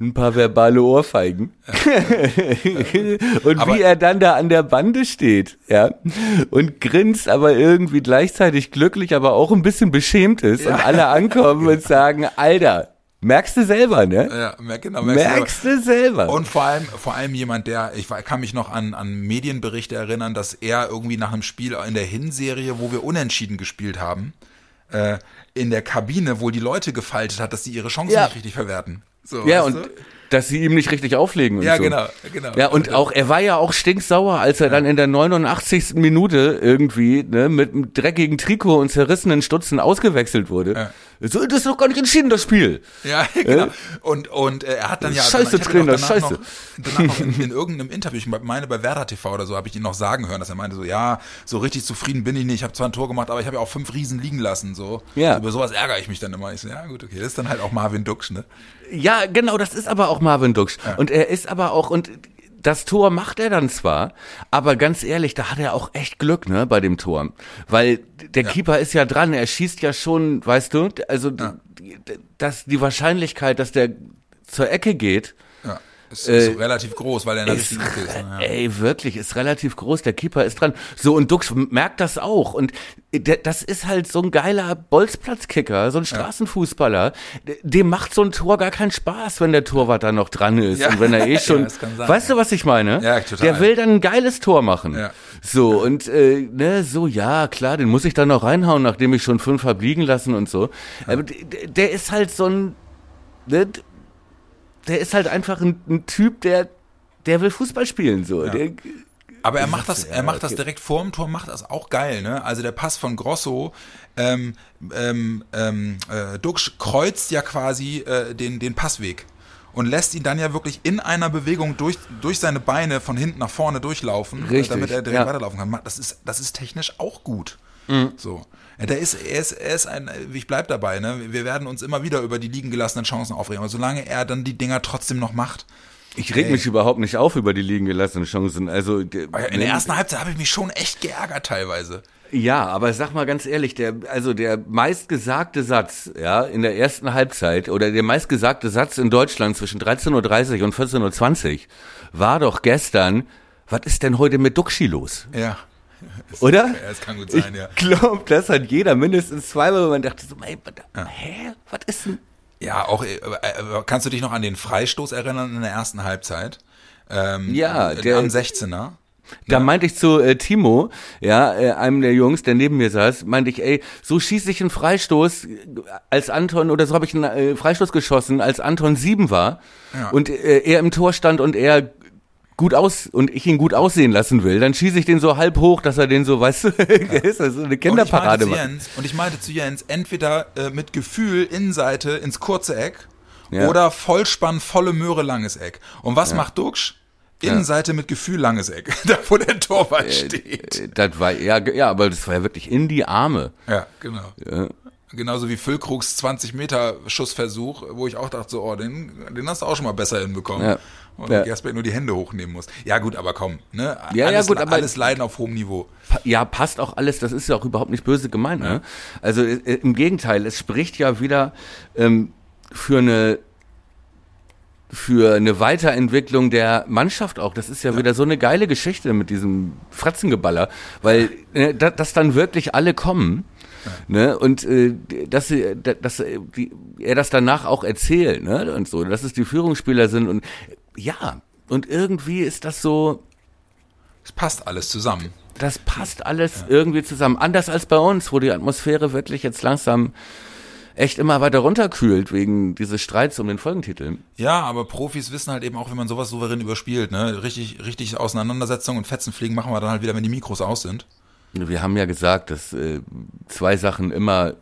Ein paar verbale Ohrfeigen. und Aber- wie er dann da an der Bande steht, ja, und grinst, aber irgendwie gleichzeitig glücklich, aber auch ein bisschen beschämt ist und alle ankommen und sagen, Alter, merkst du selber, ne? Ja, genau, merkst du Merkst du selber. Und vor allem, vor allem jemand, der, ich kann mich noch an, an Medienberichte erinnern, dass er irgendwie nach einem Spiel in der Hinserie, wo wir unentschieden gespielt haben, äh, in der Kabine wohl die Leute gefaltet hat, dass sie ihre Chancen Ja. nicht richtig verwerten. So, ja, und du? dass sie ihm nicht richtig auflegen und Ja, so. genau, genau. Ja, und auch, er war ja auch stinksauer, als er dann in der 89. Minute irgendwie, ne, mit einem dreckigen Trikot und zerrissenen Stutzen ausgewechselt wurde. So, das ist doch gar nicht entschieden, das Spiel. Ja, genau. Und, und äh, er hat dann ja. Scheiße, Trainer, danach scheiße. Noch, danach noch in, in irgendeinem Interview, ich meine bei Werder TV oder so, habe ich ihn noch sagen hören, dass er meinte so, ja, so richtig zufrieden bin ich nicht. Ich habe zwar ein Tor gemacht, aber ich habe ja auch fünf Riesen liegen lassen. So. Ja. So, über sowas ärgere ich mich dann immer. Ich so, ja gut, okay, das ist dann halt auch Marvin Duksch, ne? Ja, genau, das ist aber auch Marvin Duksch. Und er ist aber auch, und das Tor macht er dann zwar, aber ganz ehrlich, da hat er auch echt Glück, ne, bei dem Tor. Weil der Keeper ist ja dran, er schießt ja schon, weißt du, also, die- dass die Wahrscheinlichkeit, dass der zur Ecke geht, Ja. Ist, Äh, ist relativ groß, weil er in der ist, ist. Ne? Ja. ey, wirklich, ist relativ groß, der Keeper ist dran. So, und Dux merkt das auch. Und der, das ist halt so ein geiler Bolzplatzkicker, so ein Straßenfußballer. Dem macht so ein Tor gar keinen Spaß, wenn der Torwart da noch dran ist. Ja. Und wenn er eh schon, Ja, sein, weißt du, was ich meine? Ja, total. Der will dann ein geiles Tor machen. Ja. So, und, äh, ne, so, ja, klar, den muss ich dann noch reinhauen, nachdem ich schon fünf hab liegen lassen und so. Aber der ist halt so ein, ne, der ist halt einfach ein, ein Typ, der, der will Fußball spielen, so. Der, Aber er macht das, ja, er macht das direkt vor dem Tor, macht das auch geil, ne? Also der Pass von Grosso, ähm, ähm, ähm, äh, Duxch kreuzt ja quasi äh, den, den Passweg und lässt ihn dann ja wirklich in einer Bewegung durch, durch seine Beine von hinten nach vorne durchlaufen, äh, Richtig, damit er direkt ja. weiterlaufen kann. Das ist, das ist technisch auch gut. Mhm. So. Ja, Der ist, er ist, er ist ein, ich bleib dabei, ne? Wir werden uns immer wieder über die liegen gelassenen Chancen aufregen, aber solange er dann die Dinger trotzdem noch macht. ich reg Ey. mich überhaupt nicht auf über die liegen gelassenen Chancen. Also, In der ersten Halbzeit habe ich mich schon echt geärgert teilweise. Ja, aber sag mal ganz ehrlich, der, also der meistgesagte Satz, ja, in der ersten Halbzeit oder der meistgesagte Satz in Deutschland zwischen 13.30 Uhr und 14.20 Uhr war doch gestern, was ist denn heute mit Duxi los? Ja. Oder? Ja, das kann gut sein, ich ja. glaube, das hat jeder mindestens zweimal, wo man dachte so, ey, was- hä, was ist denn? Ja, auch äh, äh, kannst du dich noch an den Freistoß erinnern in der ersten Halbzeit? Ähm, Ja, äh, der- am 16er. Da meinte ich zu äh, Timo, ja, äh, einem der Jungs, der neben mir saß, meinte ich, ey, so schieße ich einen Freistoß äh, als Anton, oder so habe ich einen äh, Freistoß geschossen, als Anton sieben war Ja. und äh, er im Tor stand und er gut aus und ich ihn gut aussehen lassen will, dann schieße ich den so halb hoch, dass er den so, weißt du, ist das so eine Kinderparade und ich meinte macht. zu Jens, und ich meinte zu Jens, entweder äh, mit Gefühl Innenseite ins kurze Eck Ja. oder Vollspann, volle Möhre, langes Eck. Und was macht Duxch? Innenseite mit Gefühl, langes Eck. da, wo der Torwart steht. Äh, Das war ja, ja, aber das war ja wirklich in die Arme. Ja, genau. Genauso wie Füllkrugs 20 Meter Schussversuch, wo ich auch dachte, so, oh, den, den hast du auch schon mal besser hinbekommen. Ja. Und Ja. Gersbeck nur die Hände hochnehmen muss. Ja gut, aber komm, ne? Ja, ja, alles, gut, aber- alles Leiden auf hohem Niveau. Ja, passt auch alles, das ist ja auch überhaupt nicht böse gemeint. Ne? Also im Gegenteil, es spricht ja wieder ähm, für eine für eine Weiterentwicklung der Mannschaft auch. Das ist ja, wieder so eine geile Geschichte mit diesem Fratzengeballer, weil äh, da, dass dann wirklich alle kommen. Ne, und äh, dass, sie, da- dass die, er das danach auch erzählt, ne, und so, dass es die Führungsspieler sind und ja, und irgendwie ist das so, Es passt alles zusammen. das passt alles irgendwie zusammen. Anders als bei uns, wo die Atmosphäre wirklich jetzt langsam echt immer weiter runterkühlt wegen dieses Streits um den Folgentitel. Ja, aber Profis wissen halt eben auch, wie man sowas souverän überspielt, ne? Richtig, richtig Auseinandersetzung und Fetzenfliegen machen wir dann halt wieder, wenn die Mikros aus sind. Wir haben ja gesagt, dass äh, zwei Sachen immer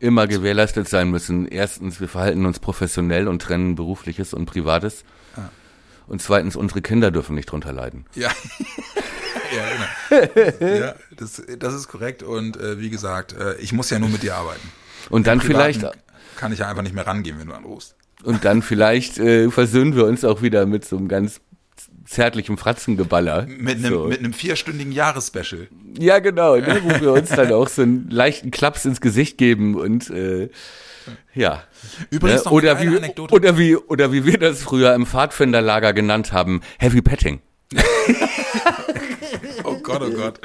immer gewährleistet sein müssen. Erstens, wir verhalten uns professionell und trennen berufliches und privates. Und zweitens, unsere Kinder dürfen nicht drunter leiden. Ja. ja, genau. ja, das, das ist korrekt. Und äh, wie gesagt, äh, ich muss ja nur mit dir arbeiten. Und dann vielleicht, kann ich ja einfach nicht mehr rangehen, wenn du anrufst. und dann vielleicht äh, versöhnen wir uns auch wieder mit so einem ganz zärtlichen Fratzengeballer. Mit einem, so. mit einem vierstündigen Jahresspecial. Ja, genau, ne, wo wir uns dann auch so einen leichten Klaps ins Gesicht geben und äh, ja. Übrigens Ne, noch oder, eine wie, Anekdote. oder wie oder wie wir das früher im Pfadfinderlager genannt haben, Heavy Petting. Oh Gott, oh Gott.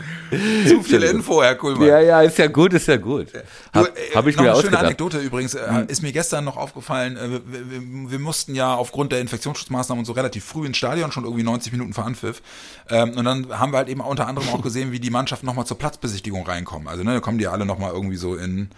Zu viel Info, Herr Kuhlmann. Ja, ja, ist ja gut, ist ja gut. Du, Hab, äh, hab ich noch mir eine schöne ausgedacht. Anekdote übrigens, äh, ist mir gestern noch aufgefallen, äh, wir, wir, mussten ja aufgrund der Infektionsschutzmaßnahmen und so relativ früh ins Stadion, schon irgendwie 90 Minuten vor Anpfiff. Ähm, und dann haben wir halt eben unter anderem auch gesehen, wie die Mannschaften nochmal zur Platzbesichtigung reinkommen. Also ne, da kommen die alle nochmal irgendwie so in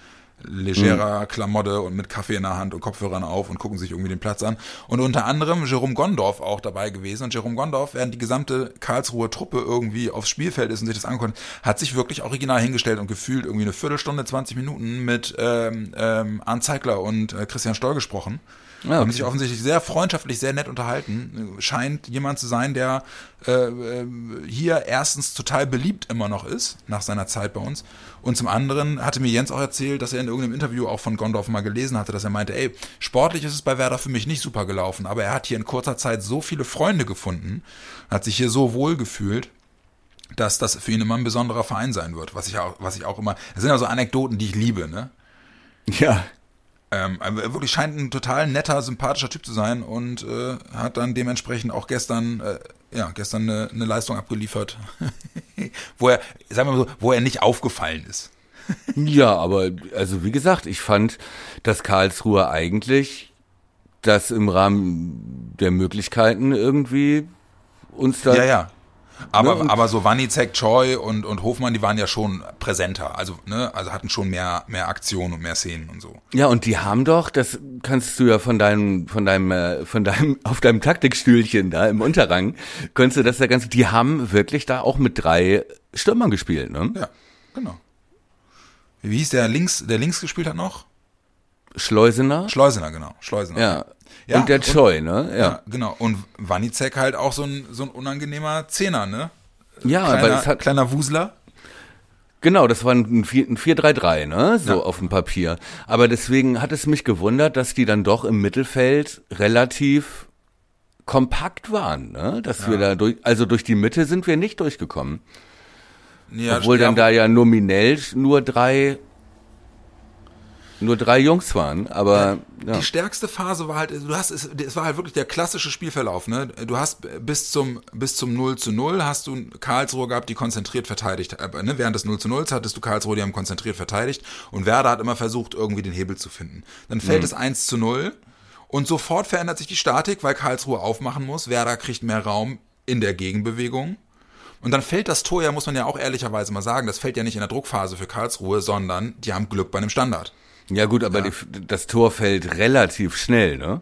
legerer Klamotte und mit Kaffee in der Hand und Kopfhörern auf und gucken sich irgendwie den Platz an. Und unter anderem Jerome Gondorf auch dabei gewesen. Und Jerome Gondorf, während die gesamte Karlsruher Truppe irgendwie aufs Spielfeld ist und sich das angeguckt hat, hat sich wirklich original hingestellt und gefühlt irgendwie eine Viertelstunde, 20 Minuten mit ähm, ähm, Arndt Zeigler und äh, Christian Stoll gesprochen. Haben okay. sich offensichtlich sehr freundschaftlich, sehr nett unterhalten. Scheint jemand zu sein, der äh, äh, hier erstens total beliebt immer noch ist, nach seiner Zeit bei uns. Und zum anderen hatte mir Jens auch erzählt, dass er in irgendeinem Interview auch von Gondorf mal gelesen hatte, dass er meinte, ey, sportlich ist es bei Werder für mich nicht super gelaufen, aber er hat hier in kurzer Zeit so viele Freunde gefunden, hat sich hier so wohl gefühlt, dass das für ihn immer ein besonderer Verein sein wird. Was ich auch, was ich auch immer, das sind ja so Anekdoten, die ich liebe, ne? Ja. Ähm, er wirklich scheint ein total netter, sympathischer Typ zu sein und äh, hat dann dementsprechend auch gestern, äh, ja, gestern eine, eine Leistung abgeliefert, wo er, sagen wir mal so, wo er nicht aufgefallen ist. Ja, aber also wie gesagt, ich fand, dass Karlsruhe eigentlich das im Rahmen der Möglichkeiten irgendwie uns da Ja, ja. Aber, Ne, aber so Wanizek, Choi und, und Hofmann, die waren ja schon präsenter. Also, ne, also hatten schon mehr, mehr Aktion und mehr Szenen und so. Ja, und die haben doch, das kannst du ja von deinem, von deinem, äh, von deinem, auf deinem Taktikstühlchen da im Unterrang, könntest du das ja ganz, die haben wirklich da auch mit drei Stürmern gespielt, ne? Ja, genau. Wie hieß der links, der links gespielt hat noch? Schleusener. Schleusener, genau. Schleusener. Ja. Ja, und der Choi, ne? Ja, Ja. genau. Und Wanizek halt auch so ein, so ein unangenehmer Zehner, ne? Ja, kleiner, aber es hat, kleiner Wusler. Genau, das war ein vier- ein 4-3-3, ne? So Ja. auf dem Papier. Aber deswegen hat es mich gewundert, dass die dann doch im Mittelfeld relativ kompakt waren, ne? Dass wir da durch, also durch die Mitte sind wir nicht durchgekommen. Ja, Obwohl dann da ja nominell nur drei, nur drei Jungs waren, aber ja. Die stärkste Phase war halt, du hast, es, es war halt wirklich der klassische Spielverlauf, ne? Du hast bis zum, bis zum 0 zu 0 hast du Karlsruhe gehabt, die konzentriert verteidigt, äh, ne? Während des 0 zu 0 hattest du Karlsruhe, die haben konzentriert verteidigt und Werder hat immer versucht, irgendwie den Hebel zu finden. Dann fällt es 1 zu 0 und sofort verändert sich die Statik, weil Karlsruhe aufmachen muss. Werder kriegt mehr Raum in der Gegenbewegung. Und dann fällt das Tor ja, muss man ja auch ehrlicherweise mal sagen, das fällt ja nicht in der Druckphase für Karlsruhe, sondern die haben Glück bei einem Standard. Ja gut, aber Die, das Tor fällt relativ schnell, ne?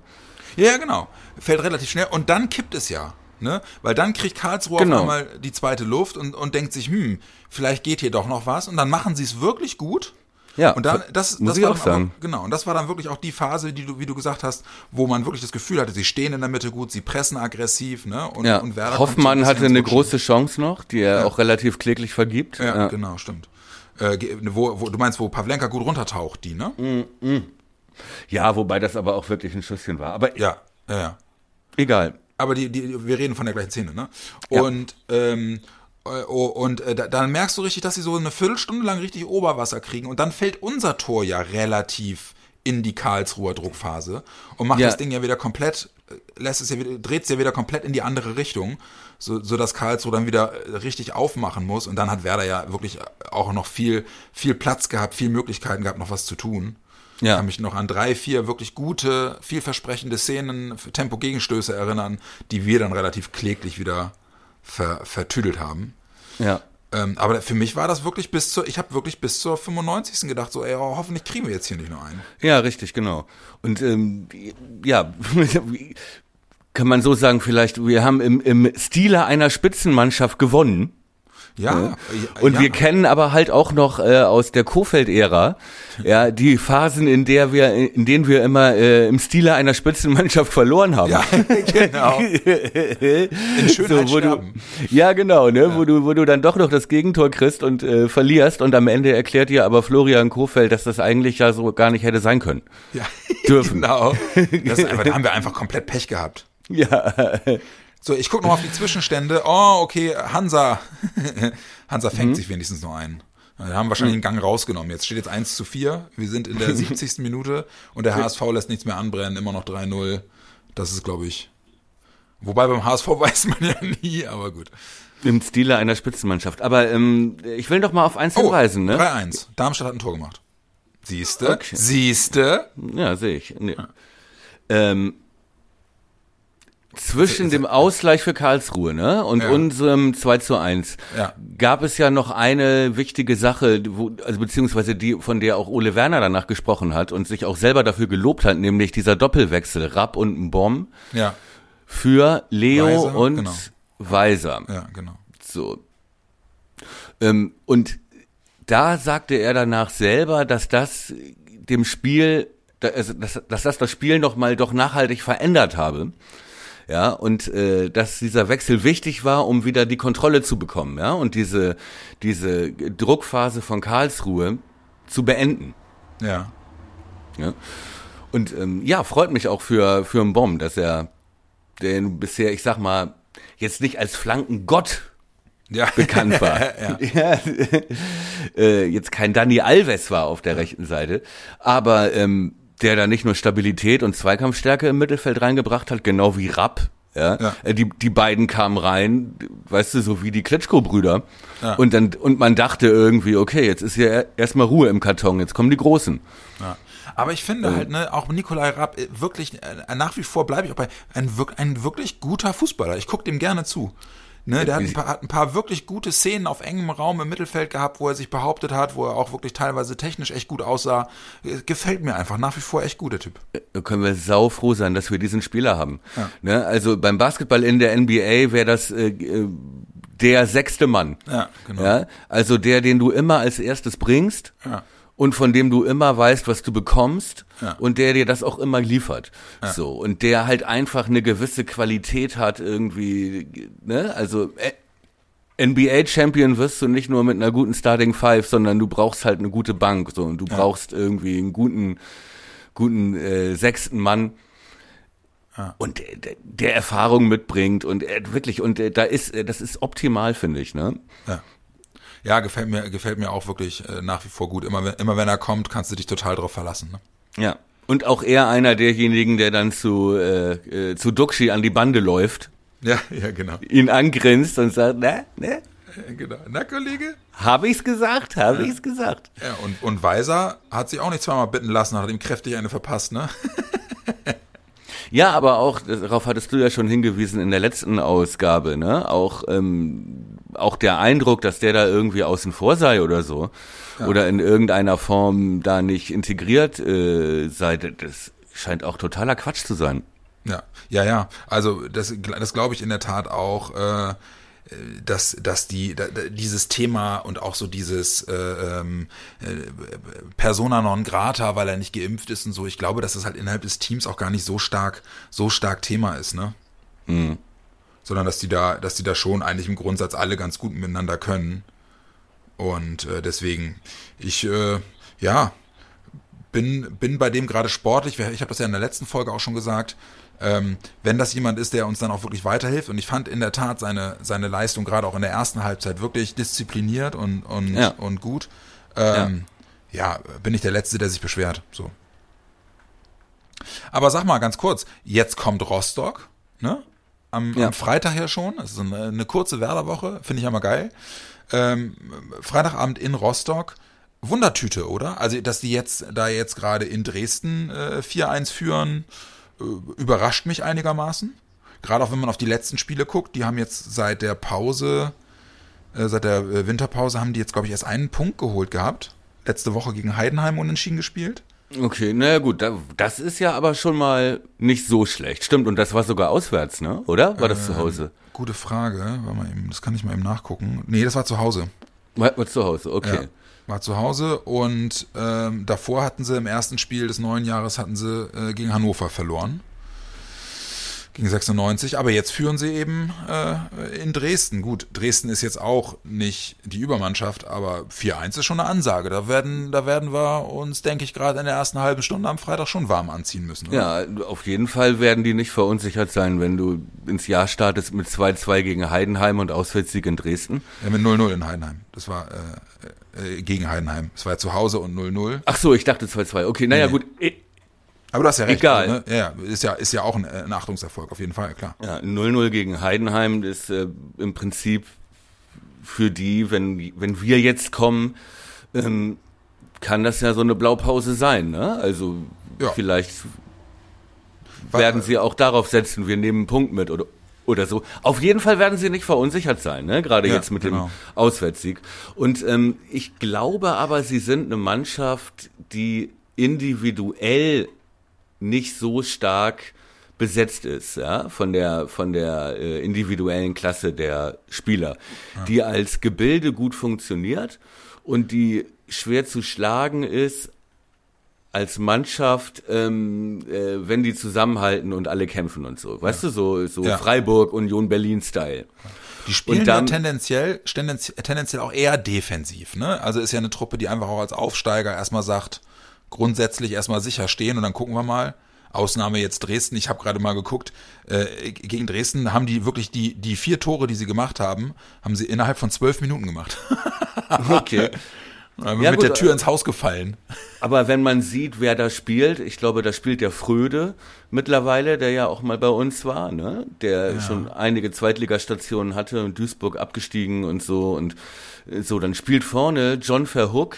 Ja, ja, genau. Fällt relativ schnell und dann kippt es ja. Ne? Weil dann kriegt Karlsruhe Genau. auf einmal die zweite Luft und, und denkt sich, hm, vielleicht geht hier doch noch was. Und dann machen sie es wirklich gut. Ja, Und dann, das, muss das ich war auch dann sagen. Aber, genau, und das war dann wirklich auch die Phase, die du, wie du gesagt hast, wo man wirklich das Gefühl hatte, sie stehen in der Mitte gut, sie pressen aggressiv, ne? Und, Ja, und Werder Hoffmann hatte eine große Chance noch, die er auch relativ kläglich vergibt. Ja, genau, stimmt. Äh, wo, wo, du meinst, wo Pavlenka gut runtertaucht, die, ne? Mhm. ja, wobei das aber auch wirklich ein Schusschen war. Aber Ja, ja, ja. egal. Aber die, die, wir reden von der gleichen Szene, ne? Ja. Und, ähm, äh, oh, und äh, da, dann merkst du richtig, dass sie so eine Viertelstunde lang richtig Oberwasser kriegen und dann fällt unser Tor ja relativ in die Karlsruher Druckphase und macht Ja. das Ding ja wieder komplett, äh, lässt es ja wieder, dreht es ja wieder komplett in die andere Richtung, so, so dass Karlsruhe dann wieder äh, richtig aufmachen muss und dann hat Werder ja wirklich auch noch viel, viel Platz gehabt, viel Möglichkeiten gehabt, noch was zu tun. Ich Ja. kann mich noch an drei, vier wirklich gute, vielversprechende Szenen, Tempo-Gegenstöße erinnern, die wir dann relativ kläglich wieder ver, vertüdelt haben. Ja. Ähm, aber für mich war das wirklich bis zur, ich habe wirklich bis zur 95. gedacht, so, ey, oh, hoffentlich kriegen wir jetzt hier nicht nur einen. Ja, richtig, genau. Und ähm, ja, kann man so sagen, vielleicht, wir haben im, im Stile einer Spitzenmannschaft gewonnen. Ja. Ja, Und ja. wir kennen aber halt auch noch äh, aus der Kofeld-Ära, ja, die Phasen, in der wir, in denen wir immer äh, im Stile einer Spitzenmannschaft verloren haben. Ja, genau. In Schönheit wo du, ja, genau, ne, wo du, wo du dann doch noch das Gegentor kriegst und äh, verlierst und am Ende erklärt dir aber Florian Kofeld, dass das eigentlich ja so gar nicht hätte sein können. Ja, Dürfen. genau. Das einfach, da haben wir einfach komplett Pech gehabt. Ja, So, ich gucke noch auf die Zwischenstände. Oh, okay, Hansa. Hansa fängt sich wenigstens noch ein. Wir haben wahrscheinlich einen Gang rausgenommen. Jetzt steht jetzt 1 zu 4. Wir sind in der 70. Minute und der HSV lässt nichts mehr anbrennen. Immer noch 3-0. Das ist, glaube ich. Wobei beim HSV weiß man ja nie, aber gut. im Stile einer Spitzenmannschaft. Aber ähm, ich will doch mal auf eins hinweisen, ne? 3-1. Darmstadt hat ein Tor gemacht. Siehste? Okay. Siehste? Ja, sehe ich. Nee. Ähm, zwischen dem Ausgleich für Karlsruhe ne, und Ja. unserem 2 zu 1 Ja. gab es ja noch eine wichtige Sache, wo, also beziehungsweise die, von der auch Ole Werner danach gesprochen hat und sich auch selber dafür gelobt hat, nämlich dieser Doppelwechsel Rapp und Bomb Ja, für Leo Weiser, und genau. Weiser. ja, genau. So. Ähm, und da sagte er danach selber, dass das dem Spiel, also, dass, dass das das Spiel noch mal doch nachhaltig verändert habe. Ja, und äh, dass dieser Wechsel wichtig war, um wieder die Kontrolle zu bekommen, ja, und diese, diese Druckphase von Karlsruhe zu beenden. Ja. Ja. Und ähm, ja, freut mich auch für, für einen Bomb, dass er den bisher, ich sag mal, jetzt nicht als Flankengott Ja. bekannt war. ja. ja. äh, jetzt kein Danny Alves war auf der rechten Seite, aber ähm, der da nicht nur Stabilität und Zweikampfstärke im Mittelfeld reingebracht hat, genau wie Rapp. Ja, Ja. Äh, die die beiden kamen rein, weißt du, so wie die Klitschko-Brüder. Ja. Und dann und man dachte irgendwie, okay, jetzt ist ja erstmal Ruhe im Karton, jetzt kommen die Großen. Ja. Aber ich finde halt, ne, auch Nikolai Rapp, äh, wirklich, äh, nach wie vor bleibe ich auch bei, ein, ein wirklich guter Fußballer. Ich gucke dem gerne zu. Ne, der hat ein, paar, hat ein paar wirklich gute Szenen auf engem Raum im Mittelfeld gehabt, wo er sich behauptet hat, wo er auch wirklich teilweise technisch echt gut aussah. Äh, Gefällt mir einfach nach wie vor echt gut, der Typ. Da können wir saufroh sein, dass wir diesen Spieler haben. Ne? Also beim Basketball in der NBA wäre das äh, äh, der sechste Mann. Ja, genau. Ja? Also der, den du immer als erstes bringst Ja. Und von dem du immer weißt, was du bekommst Ja. und der dir das auch immer liefert. So und der halt einfach eine gewisse Qualität hat irgendwie. Ne? Also äh, NBA-Champion wirst du nicht nur mit einer guten Starting Five, sondern du brauchst halt eine gute Bank so und du brauchst irgendwie einen guten, guten äh, sechsten Mann und der, der, Erfahrung mitbringt und er wirklich und da ist äh, das ist optimal finde ich ne Ja. Ja, gefällt mir, gefällt mir auch wirklich äh, nach wie vor gut. Immer wenn, immer wenn er kommt, kannst du dich total drauf verlassen. Ne? ja und auch er einer derjenigen der dann zu äh, äh, zu Duxi an die Bande läuft Ja, ja, genau. ihn angrinst und sagt ne ne Ja, genau. Na, Kollege? habe ich's gesagt habe ich's gesagt Ja, und, und Weiser hat sich auch nicht zweimal bitten lassen, hat ihm kräftig eine verpasst, ne? Ja, aber auch, darauf hattest du ja schon hingewiesen in der letzten Ausgabe, ne? Auch, ähm, auch der Eindruck, dass der da irgendwie außen vor sei oder so, oder in irgendeiner Form da nicht integriert äh, sei, das scheint auch totaler Quatsch zu sein. Ja, ja, ja. Also das, das glaube ich in der Tat auch, äh, dass, dass die, da, dieses Thema und auch so dieses äh, ähm, äh, Persona non grata, weil er nicht geimpft ist und so, ich glaube, dass das halt innerhalb des Teams auch gar nicht so stark, so stark Thema ist, ne? Sondern dass die da, dass die da schon eigentlich im Grundsatz alle ganz gut miteinander können. Und äh, deswegen, ich, äh, ja, bin, bin bei dem gerade sportlich, ich habe das ja in der letzten Folge auch schon gesagt, ähm, wenn das jemand ist, der uns dann auch wirklich weiterhilft. Und ich fand in der Tat seine, seine Leistung gerade auch in der ersten Halbzeit wirklich diszipliniert und, und, Ja. und gut. Ähm, ja. bin ich der Letzte, der sich beschwert. So. Aber sag mal ganz kurz, jetzt kommt Rostock, ne? Am, Ja. am Freitag ja schon. Das ist eine, eine kurze Werderwoche, finde ich ja mal geil. Ähm, Freitagabend in Rostock. Wundertüte, oder? Also, dass die jetzt da jetzt gerade in Dresden äh, 4-1 führen, äh, überrascht mich einigermaßen. Gerade auch wenn man auf die letzten Spiele guckt, die haben jetzt seit der Pause, äh, seit der äh, Winterpause haben die jetzt, glaube ich, erst einen Punkt geholt gehabt. Letzte Woche gegen Heidenheim unentschieden gespielt. Okay, naja gut, da, das ist ja aber schon mal nicht so schlecht. Stimmt, und das war sogar auswärts, ne? Oder? War das zu Hause? Gute Frage. Warte mal eben, das kann ich mal eben nachgucken. Nee, das war zu Hause. War, war zu Hause, okay. Ja, war zu Hause und ähm, davor hatten sie im ersten Spiel des neuen Jahres hatten sie äh, gegen Hannover verloren. Gegen 96, aber jetzt führen sie eben äh, in Dresden. Gut, Dresden ist jetzt auch nicht die Übermannschaft, aber 4-1 ist schon eine Ansage. Da werden, da werden wir uns, denke ich, gerade in der ersten halben Stunde am Freitag schon warm anziehen müssen. Oder? Ja, auf jeden Fall werden die nicht verunsichert sein, wenn du ins Jahr startest mit 2-2 gegen Heidenheim und Auswärtssieg in Dresden. Ja, mit 0-0 in Heidenheim. Das war äh, äh, gegen Heidenheim. Es war ja zu Hause und 0-0. Ach so, ich dachte 2-2. Okay, naja, nee. gut. Aber du hast ja recht. Egal. Ne? Ja, ist ja, ist ja auch ein, ein Achtungserfolg, auf jeden Fall, klar. Ja, 0-0 gegen Heidenheim ist äh, im Prinzip für die, wenn, wenn wir jetzt kommen, ähm, kann das ja so eine Blaupause sein, ne? Also ja. vielleicht werden sie auch darauf setzen, wir nehmen einen Punkt mit oder oder so. Auf jeden Fall werden sie nicht verunsichert sein, ne? gerade ja, jetzt mit genau. dem Auswärtssieg. Und ähm, ich glaube aber, sie sind eine Mannschaft, die individuell nicht so stark besetzt ist, ja, von der von der äh, individuellen Klasse der Spieler, ja. die als Gebilde gut funktioniert und die schwer zu schlagen ist als Mannschaft, ähm, äh, wenn die zusammenhalten und alle kämpfen und so. Weißt ja. du, so, so ja. Freiburg, Union Berlin-Style. Die spielen dann, ja tendenziell, tendenziell auch eher defensiv, ne? Also ist ja eine Truppe, die einfach auch als Aufsteiger erstmal sagt, grundsätzlich erstmal sicher stehen und dann gucken wir mal. Ausnahme jetzt Dresden. Ich habe gerade mal geguckt, äh, gegen Dresden haben die wirklich die, die vier Tore, die sie gemacht haben, haben sie innerhalb von zwölf Minuten gemacht. okay. Ja, mit gut, der Tür ins Haus gefallen. Aber wenn man sieht, wer da spielt, ich glaube, da spielt der Fröde mittlerweile, der ja auch mal bei uns war, ne? Der ja. schon einige Zweitligastationen hatte und Duisburg abgestiegen und so und so. Dann spielt vorne John Verhook,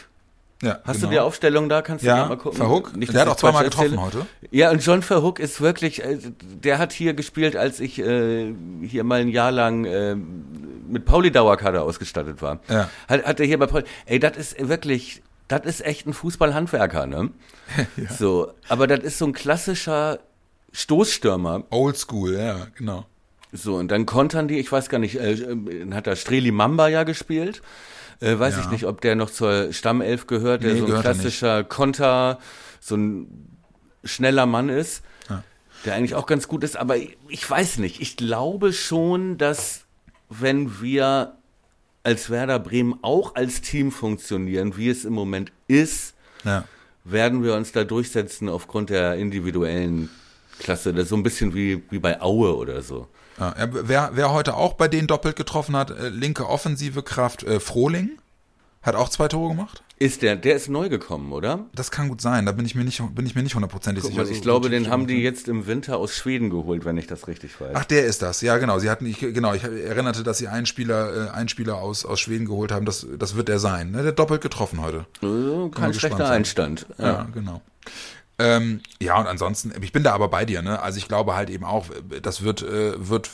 ja, Hast genau. du die Aufstellung da? Kannst du ja, mal gucken? Verhook. Nicht, der hat auch zweimal getroffen heute. Ja, und John Verhook ist wirklich, äh, der hat hier gespielt, als ich äh, hier mal ein Jahr lang äh, mit Pauli Dauerkader ausgestattet war. Ja. Hat, hat er hier bei Pauli, ey, das ist wirklich, das ist echt ein Fußballhandwerker, ne? ja. So, aber das ist so ein klassischer Stoßstürmer. Oldschool, ja, genau. So, und dann kontern die, ich weiß gar nicht, äh, äh hat da Streli Mamba ja gespielt. Äh, weiß ja. ich nicht, ob der noch zur Stammelf gehört, der nee, so ein klassischer Konter, so ein schneller Mann ist, ja. der eigentlich auch ganz gut ist. Aber ich, ich weiß nicht. Ich glaube schon, dass wenn wir als Werder Bremen auch als Team funktionieren, wie es im Moment ist, ja. werden wir uns da durchsetzen aufgrund der individuellen Klasse. Das ist so ein bisschen wie, wie bei Aue oder so. Ja, wer, wer heute auch bei denen doppelt getroffen hat, äh, linke offensive Kraft äh, Frohling, hat auch zwei Tore gemacht. Ist der, der ist neu gekommen, oder? Das kann gut sein, da bin ich mir nicht, bin ich mir nicht hundertprozentig sicher. Mal, ich glaube, den haben die jetzt im Winter aus Schweden geholt, wenn ich das richtig weiß. Ach, der ist das, ja genau. Sie hatten, ich, genau, ich erinnerte, dass sie einen Spieler, äh, einen Spieler aus, aus Schweden geholt haben. Das, das wird der sein. Ne? Der doppelt getroffen heute. Äh, kein schlechter Einstand. Ja, ja genau. Ähm, ja, und ansonsten, ich bin da aber bei dir, ne? Also ich glaube halt eben auch, das wird, äh, wird,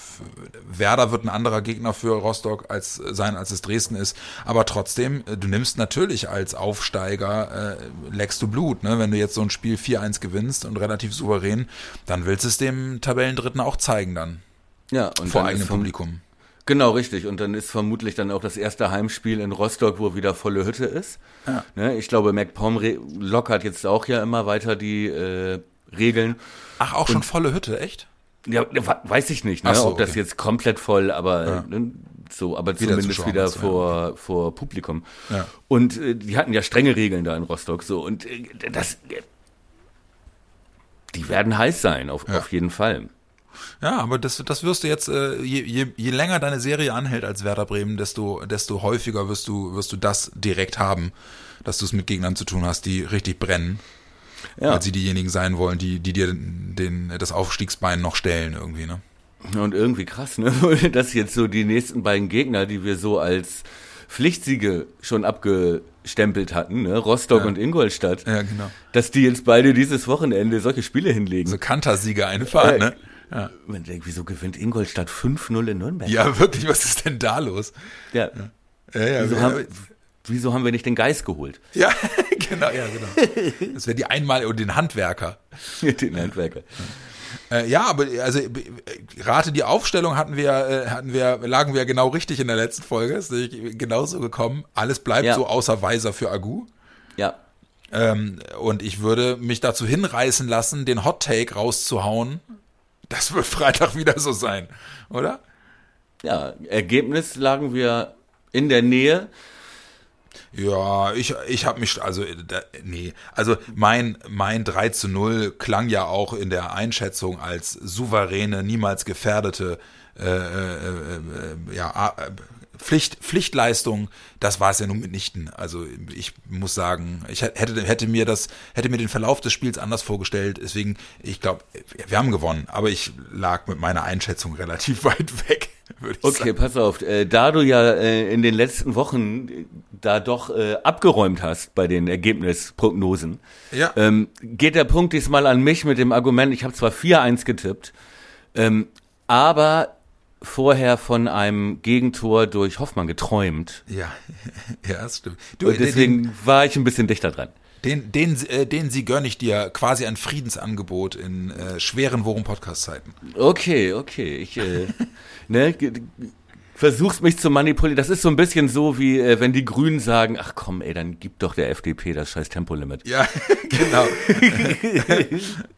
Werder wird ein anderer Gegner für Rostock als sein, als es Dresden ist. Aber trotzdem, äh, du nimmst natürlich als Aufsteiger, äh, leckst du Blut, ne? Wenn du jetzt so ein Spiel 4-1 gewinnst und relativ souverän, dann willst du es dem Tabellendritten auch zeigen dann. Ja, und vor eigenem Publikum. Genau, richtig. Und dann ist vermutlich dann auch das erste Heimspiel in Rostock, wo wieder volle Hütte ist. Ja. Ne? Ich glaube, MacPom lockert jetzt auch ja immer weiter die äh, Regeln. Ach, auch schon volle Hütte, echt? Ja, weiß ich nicht, ne? so, ob das jetzt komplett voll, aber ja. ne? so, aber wieder zumindest wieder vor, ja. vor Publikum. Ja. Und äh, die hatten ja strenge Regeln da in Rostock, so und äh, das, die werden heiß sein, auf, auf jeden Fall. Ja, aber das, das wirst du jetzt, äh, je, je, je länger deine Serie anhält als Werder Bremen, desto, desto häufiger wirst du, wirst du das direkt haben, dass du es mit Gegnern zu tun hast, die richtig brennen. Ja. Weil sie diejenigen sein wollen, die, die dir den, das Aufstiegsbein noch stellen irgendwie, ne? Und irgendwie krass, ne? Dass jetzt so die nächsten beiden Gegner, die wir so als Pflichtsiege schon abgestempelt hatten, ne? Rostock ja. und Ingolstadt, ja, genau. dass die jetzt beide dieses Wochenende solche Spiele hinlegen. So Kantersiege einfahren, äh, ne? Ja. Man denkt, wieso gewinnt Ingolstadt 5-0 in Nürnberg? Ja, wirklich, was ist denn da los? Ja. ja. ja, ja haben, wieso haben wir nicht den Geist geholt? Ja, genau, ja, genau. Das wäre die einmal und den Handwerker. den Handwerker. Äh, ja, aber also äh, rate die Aufstellung hatten wir, äh, hatten wir, lagen wir genau richtig in der letzten Folge. Ist genauso gekommen. Alles bleibt Ja. so außer Weiser für Agu. Ja. Ähm, und ich würde mich dazu hinreißen lassen, den Hot Take rauszuhauen. Das wird Freitag wieder so sein, oder? Ja, Ergebnis lagen wir in der Nähe. Ja, ich, ich habe mich, also, äh, da, nee, also mein, mein 3 zu 0 klang ja auch in der Einschätzung als souveräne, niemals gefährdete äh, äh, äh, ja, A- äh, Pflicht, Pflichtleistung, das war es ja nun mitnichten. Also ich muss sagen, ich hätte, hätte mir das, hätte mir den Verlauf des Spiels anders vorgestellt. Deswegen, ich glaube, wir haben gewonnen, aber ich lag mit meiner Einschätzung relativ weit weg, würde ich Okay, sagen. pass auf. Äh, da du ja äh, in den letzten Wochen äh, da doch abgeräumt hast bei den Ergebnisprognosen, Ja. ähm, geht der Punkt diesmal an mich mit dem Argument, ich habe zwar 4-1 getippt, ähm, aber vorher von einem Gegentor durch Hoffmann geträumt. Ja, ja, das stimmt. Du, Und deswegen war ich ein bisschen dichter dran. Den, den, äh, den sie gönne ich dir quasi ein Friedensangebot in äh, schweren Worum-Podcast-Zeiten. Okay, okay. Ich äh, ne, g- g- versuch's mich zu manipulieren. Das ist so ein bisschen so, wie äh, wenn die Grünen sagen, ach komm, ey, dann gib doch der FDP das scheiß Tempolimit. Ja, genau.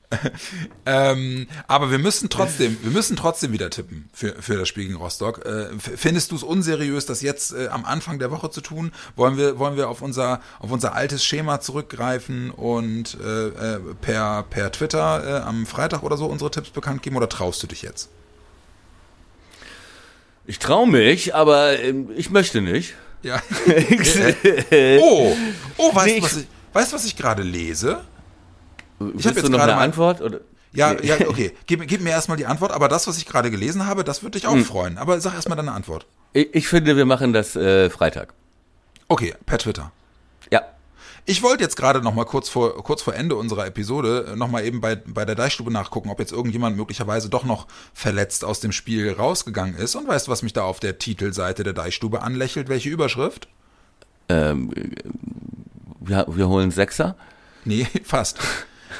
ähm, aber wir müssen trotzdem, wir müssen trotzdem wieder tippen für, für das Spiel gegen Rostock. Äh, findest du es unseriös, das jetzt äh, am Anfang der Woche zu tun? Wollen wir, wollen wir auf unser, auf unser altes Schema zurückgreifen und äh, äh, per, per Twitter äh, am Freitag oder so unsere Tipps bekannt geben oder traust du dich jetzt? Ich traue mich, aber ähm, ich möchte nicht. Ja. oh, oh, weißt Nee, du, ich- was ich, weißt, du, was ich gerade lese? Willst hab du jetzt noch gerade eine Antwort? Oder? Ja, Nee. ja, okay. Gib, gib mir erstmal die Antwort, aber das, was ich gerade gelesen habe, das würde dich auch freuen. Aber sag erstmal deine Antwort. Ich, ich finde, wir machen das äh, Freitag. Okay, per Twitter. Ja. Ich wollte jetzt gerade noch mal kurz vor, kurz vor Ende unserer Episode noch mal eben bei, bei der Deichstube nachgucken, ob jetzt irgendjemand möglicherweise doch noch verletzt aus dem Spiel rausgegangen ist. Und weißt du, was mich da auf der Titelseite der Deichstube anlächelt? Welche Überschrift? Ähm, äh, wir, wir holen Sechser. Nee, fast.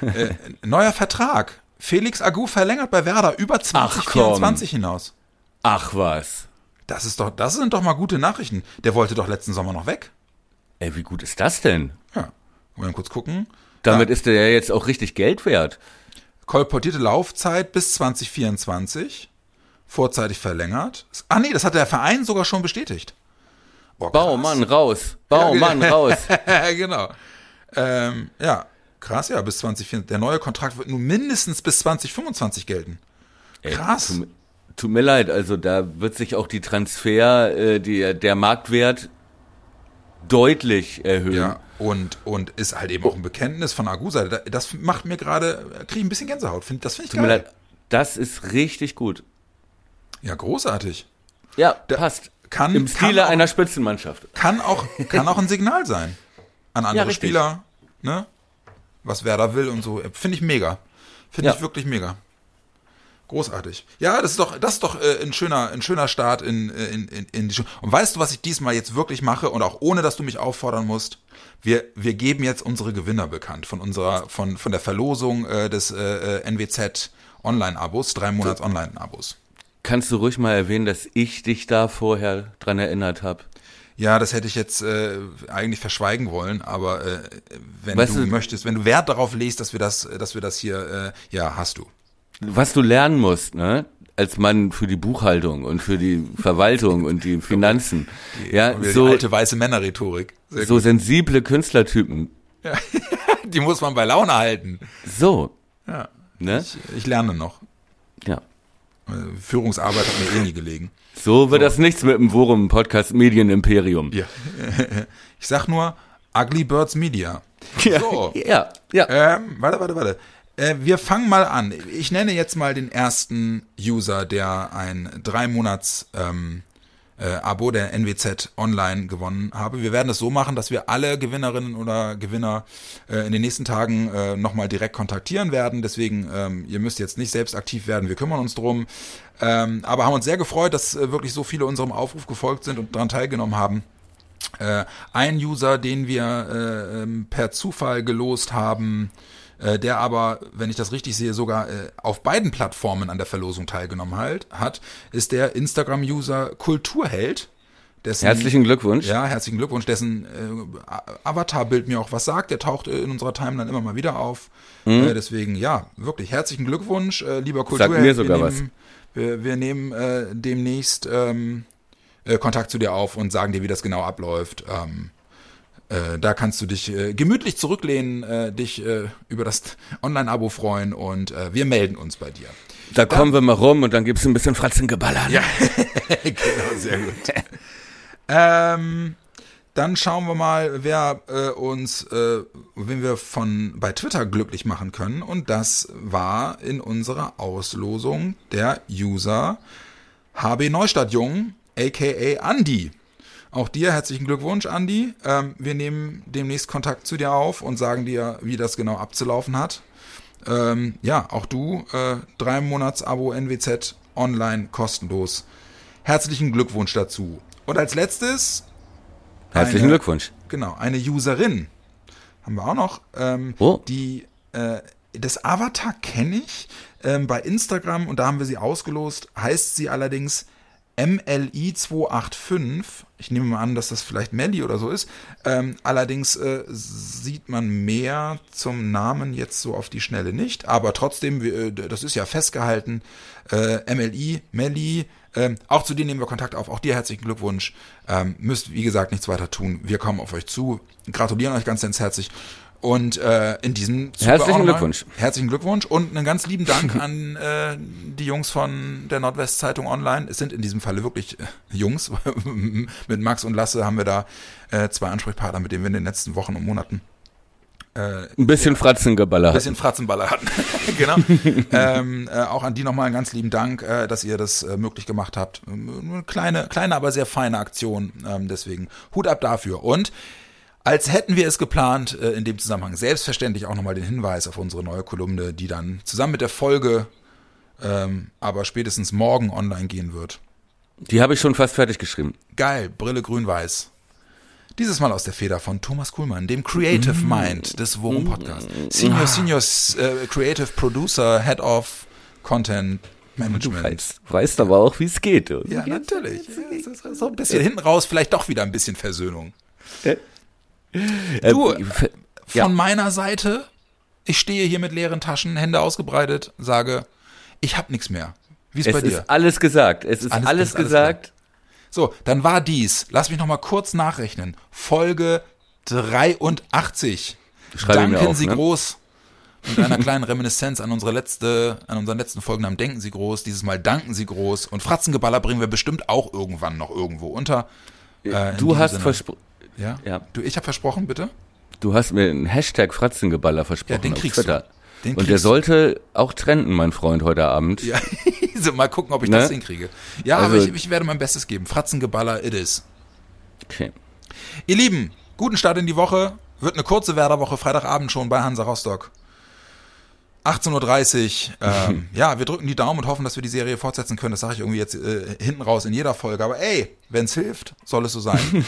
Äh, neuer Vertrag. Felix Agu verlängert bei Werder über Ach, komm. 2024 hinaus. Ach was. Das ist doch, das sind doch mal gute Nachrichten. Der wollte doch letzten Sommer noch weg. Ey, wie gut ist das denn? Ja. Wollen wir kurz gucken? Damit ist der ja jetzt auch richtig Geld wert. Kolportierte Laufzeit bis 2024. Vorzeitig verlängert. Ah nee, das hat der Verein sogar schon bestätigt. Oh. Baumann raus. Baumann raus. genau. Ähm, ja, krass, ja, bis 2024. Der neue Kontrakt wird nun mindestens bis 2025 gelten. Ey, Krass. Tut, mir- tut mir leid, also da wird sich auch die Transfer, äh, die, der Marktwert deutlich erhöhen. Ja, und, und ist halt eben auch ein Bekenntnis von Agusa. Das macht mir gerade, kriege ich ein bisschen Gänsehaut. Das finde ich Tut mir geil. leid, das ist richtig gut. Ja, großartig. Ja, Da- passt. kann- Im kann Stile auch- einer Spitzenmannschaft. Kann auch, kann auch ein Signal sein an andere richtig. Spieler, ne? Was Werder will und so. Finde ich mega. Finde Ja. ich wirklich mega. Großartig. Ja, das ist doch, das ist doch äh, ein schöner, ein schöner Start in, äh, in, in, in die Show. Und weißt du, was ich diesmal jetzt wirklich mache und auch ohne, dass du mich auffordern musst? Wir, wir geben jetzt unsere Gewinner bekannt von unserer, von, von der Verlosung äh, des äh, äh, NWZ Online-Abos, drei Monats Online-Abos. Kannst du ruhig mal erwähnen, dass ich dich da vorher dran erinnert habe? Ja, das hätte ich jetzt äh, eigentlich verschweigen wollen, aber äh, wenn Weißt du, du- möchtest, wenn du Wert darauf legst, dass wir das, dass wir das hier, äh, ja, hast du. Was du lernen musst, ne? Als Mann für die Buchhaltung und für die Verwaltung und die Finanzen. Ja, Und wieder so, die alte weiße Männerrhetorik. Sehr so gut. sensible Künstlertypen. Die muss man bei Laune halten. So, Ja. ne? Ich, ich lerne noch. Ja. Äh, Führungsarbeit hat mir eh nie gelegen. So wird das nichts mit dem Worum Podcast Medienimperium. Ja. Ich sag nur Ugly Birds Media. So. Ja, ja. Ähm, warte, warte, warte. Äh, wir fangen mal an. Ich nenne jetzt mal den ersten User, der ein drei Monats ähm, äh, Abo der NWZ Online gewonnen habe. Wir werden es so machen, dass wir alle Gewinnerinnen oder Gewinner äh, in den nächsten Tagen äh, nochmal direkt kontaktieren werden. Deswegen, ähm, ihr müsst jetzt nicht selbst aktiv werden. Wir kümmern uns drum. Ähm, aber haben uns sehr gefreut, dass äh, wirklich so viele unserem Aufruf gefolgt sind und daran teilgenommen haben. Äh, ein User, den wir äh, ähm, per Zufall gelost haben, äh, der aber, wenn ich das richtig sehe, sogar äh, auf beiden Plattformen an der Verlosung teilgenommen halt, hat, ist der Instagram-User Kulturheld. Dessen, Herzlichen Glückwunsch. Ja, herzlichen Glückwunsch, dessen äh, Avatarbild mir auch was sagt. Der taucht äh, in unserer Timeline immer mal wieder auf. Äh, deswegen, ja, wirklich herzlichen Glückwunsch, äh, lieber Kulturheld. Sagt mir sogar wir was. nehmen, Wir, wir nehmen äh, demnächst ähm, äh, Kontakt zu dir auf und sagen dir, wie das genau abläuft. Ähm, äh, da kannst du dich äh, gemütlich zurücklehnen, äh, dich äh, über das Online-Abo freuen und äh, wir melden uns bei dir. Da kommen wir mal rum und dann gibt's ein bisschen Fratzengeballer. Ja, genau, sehr gut. ähm, dann schauen wir mal, wer uns, äh, wen wir von bei Twitter glücklich machen können. Und das war in unserer Auslosung der User HB Neustadt Jung, aka Andi. Auch dir herzlichen Glückwunsch, Andi. Ähm, wir nehmen demnächst Kontakt zu dir auf und sagen dir, wie das genau abzulaufen hat. Ähm, ja, auch du, äh, drei Monats Abo NWZ online kostenlos. Herzlichen Glückwunsch dazu. Und als letztes, Herzlichen Eine- Glückwunsch. genau, eine Userin haben wir auch noch, ähm, Oh. die, äh, das Avatar kenne ich ähm, bei Instagram und da haben wir sie ausgelost, heißt sie allerdings MLI285. Ich nehme mal an, dass das vielleicht Melly oder so ist. Ähm, allerdings äh, sieht man mehr zum Namen jetzt so auf die Schnelle nicht. Aber trotzdem, äh, das ist ja festgehalten. Äh, MLI, Melly, ähm, auch zu denen nehmen wir Kontakt auf. Auch dir herzlichen Glückwunsch. Ähm, müsst, wie gesagt, nichts weiter tun. Wir kommen auf euch zu. Gratulieren euch ganz, ganz herzlich. Und äh, in diesem Zuge Herzlichen Glückwunsch. Herzlichen Glückwunsch und einen ganz lieben Dank an äh, die Jungs von der Nordwestzeitung Online. Es sind in diesem Falle wirklich äh, Jungs. mit Max und Lasse haben wir da äh, zwei Ansprechpartner, mit denen wir in den letzten Wochen und Monaten Ein bisschen Fratzengeballer. ein bisschen Fratzenballer hatten. genau. ähm, äh, auch an die nochmal einen ganz lieben Dank, äh, dass ihr das äh, möglich gemacht habt. Ähm, Eine kleine, kleine, aber sehr feine Aktion. Ähm, deswegen Hut ab dafür. Und als hätten wir es geplant, äh, in dem Zusammenhang selbstverständlich auch nochmal den Hinweis auf unsere neue Kolumne, die dann zusammen mit der Folge ähm, aber spätestens morgen online gehen wird. Die habe ich schon fast fertig geschrieben. Geil, Brille grün-weiß. Dieses Mal aus der Feder von Thomas Kuhlmann, dem Creative Mm. Mind des Worum Podcast. Senior, Senior äh, Creative Producer, Head of Content Du Management. weißt, weißt aber auch, wie es geht. Ja, natürlich. Ja, so ein bisschen hinten raus, vielleicht doch wieder ein bisschen Versöhnung. Du, Äh, Von ja. meiner Seite, ich stehe hier mit leeren Taschen, Hände ausgebreitet, sage, ich hab nichts mehr. Wie ist es bei dir? ist alles gesagt. Es ist Alles- alles, ist alles gesagt. So, dann war dies, lass mich noch mal kurz nachrechnen, Folge 83. Schreibe Danken auf, Sie ne? groß. Mit einer kleinen Reminiszenz an unsere letzte, an unseren letzten Folgennamen Denken Sie groß. Dieses Mal danken Sie groß. Und Fratzengeballer bringen wir bestimmt auch irgendwann noch irgendwo unter. Äh, in Du hast versprochen. Ja? Ja. Du, ich habe versprochen, bitte? Du hast mir einen Hashtag Fratzengeballer versprochen. Ja, den kriegst du. Twitter. Den Und der kriegst du. sollte auch trenden, mein Freund, heute Abend. Ja, so, mal gucken, ob ich Ne? das hinkriege. Ja, aber Also- ich, ich werde mein Bestes geben. Fratzengeballer, it is. Okay. Ihr Lieben, guten Start in die Woche. Wird eine kurze Werderwoche, Freitagabend schon bei Hansa Rostock. 18.30 Uhr. Ähm, ja, wir drücken die Daumen und hoffen, dass wir die Serie fortsetzen können. Das sage ich irgendwie jetzt äh, hinten raus in jeder Folge. Aber ey, wenn es hilft, soll es so sein.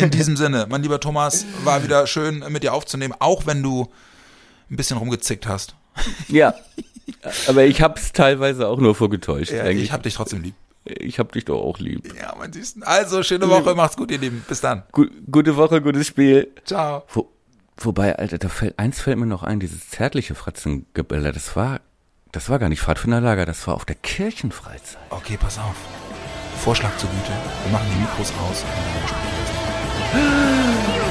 In diesem Sinne, mein lieber Thomas, war wieder schön mit dir aufzunehmen, auch wenn du ein bisschen rumgezickt hast. Ja. Aber ich hab's teilweise auch nur vorgetäuscht. eigentlich. ich hab dich trotzdem lieb. ich hab dich doch auch lieb. Ja, mein Süßen. Also, schöne Woche, macht's gut, ihr Lieben. Bis dann. Gu gute Woche, gutes Spiel. Ciao. Wo, wobei, Alter, da fällt, eins fällt mir noch ein, dieses zärtliche Fratzengebälle, das war, das war gar nicht Pfadfinderlager, das war auf der Kirchenfreizeit. Okay, pass auf. Vorschlag zur Güte. Wir machen die Mikros aus. und dann.